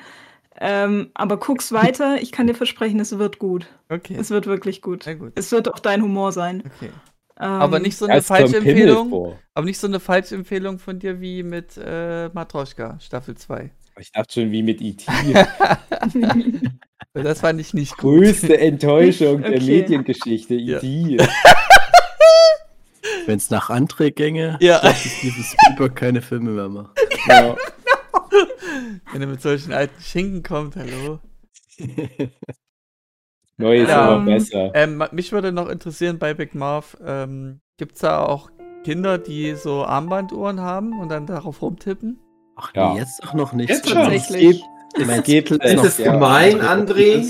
Ähm, aber guck's weiter. Ich kann dir versprechen, es wird gut. Okay. Es wird wirklich gut. gut. Es wird auch dein Humor sein. Okay. Ähm, aber nicht so eine falsche Empfehlung. Aber nicht so eine falsche Empfehlung von dir wie mit äh, Matroschka, Staffel 2. Ich dachte schon wie mit E.T. Das fand ich nicht gut. Größte Enttäuschung okay. der Mediengeschichte, ja. E.T. Wenn es nach André gänge, ja. dass dieses Spielberg keine Filme mehr macht. Ja. Wenn er mit solchen alten Schinken kommt, hallo. Neu ist ja, immer besser. Ähm, mich würde noch interessieren bei Big Marv, ähm, gibt es da auch Kinder, die so Armbanduhren haben und dann darauf rumtippen? Ach ja. nee, jetzt doch noch nicht. Jetzt tatsächlich. Es gibt, es ist gemein, André,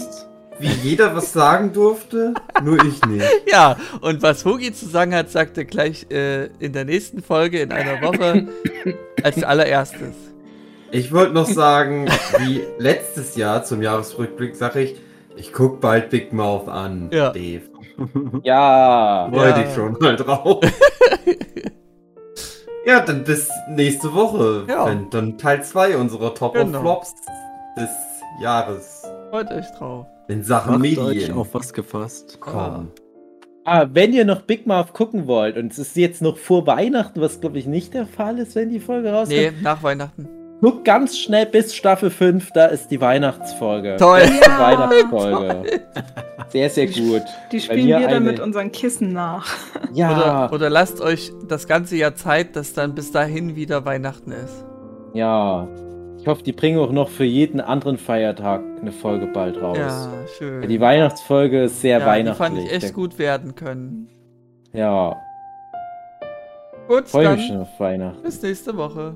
wie jeder was sagen durfte, nur ich nicht. Ja, und was Hugi zu sagen hat, sagt er gleich äh, in der nächsten Folge in einer Woche als allererstes. Ich wollte noch sagen, wie letztes Jahr zum Jahresrückblick sage ich, ich guck bald Big Mouth an, ja. Dave. Ja. Wollte ja. ich schon mal drauf. ja, dann bis nächste Woche. Ja. Wenn dann Teil 2 unserer Top genau. of Flops des Jahres. Freut euch drauf. In Sachen Macht Medien. euch auf was gefasst. Komm. Ah, wenn ihr noch Big Mouth gucken wollt, und es ist jetzt noch vor Weihnachten, was glaube ich nicht der Fall ist, wenn die Folge rauskommt. Nee, nach Weihnachten. Guck ganz schnell bis Staffel 5, da ist die Weihnachtsfolge. Toll. Das ist die ja, Weihnachtsfolge. Toll. Sehr, sehr gut. Die spielen wir dann mit unseren Kissen nach. Ja. Oder, oder lasst euch das ganze Jahr Zeit, dass dann bis dahin wieder Weihnachten ist. Ja. Ich hoffe, die bringen auch noch für jeden anderen Feiertag eine Folge bald raus. Ja, schön. Die Weihnachtsfolge ist sehr ja, weihnachtlich. Die fand ich echt gut werden können. Ja. Gut, Freue mich schon auf Weihnachten. Bis nächste Woche.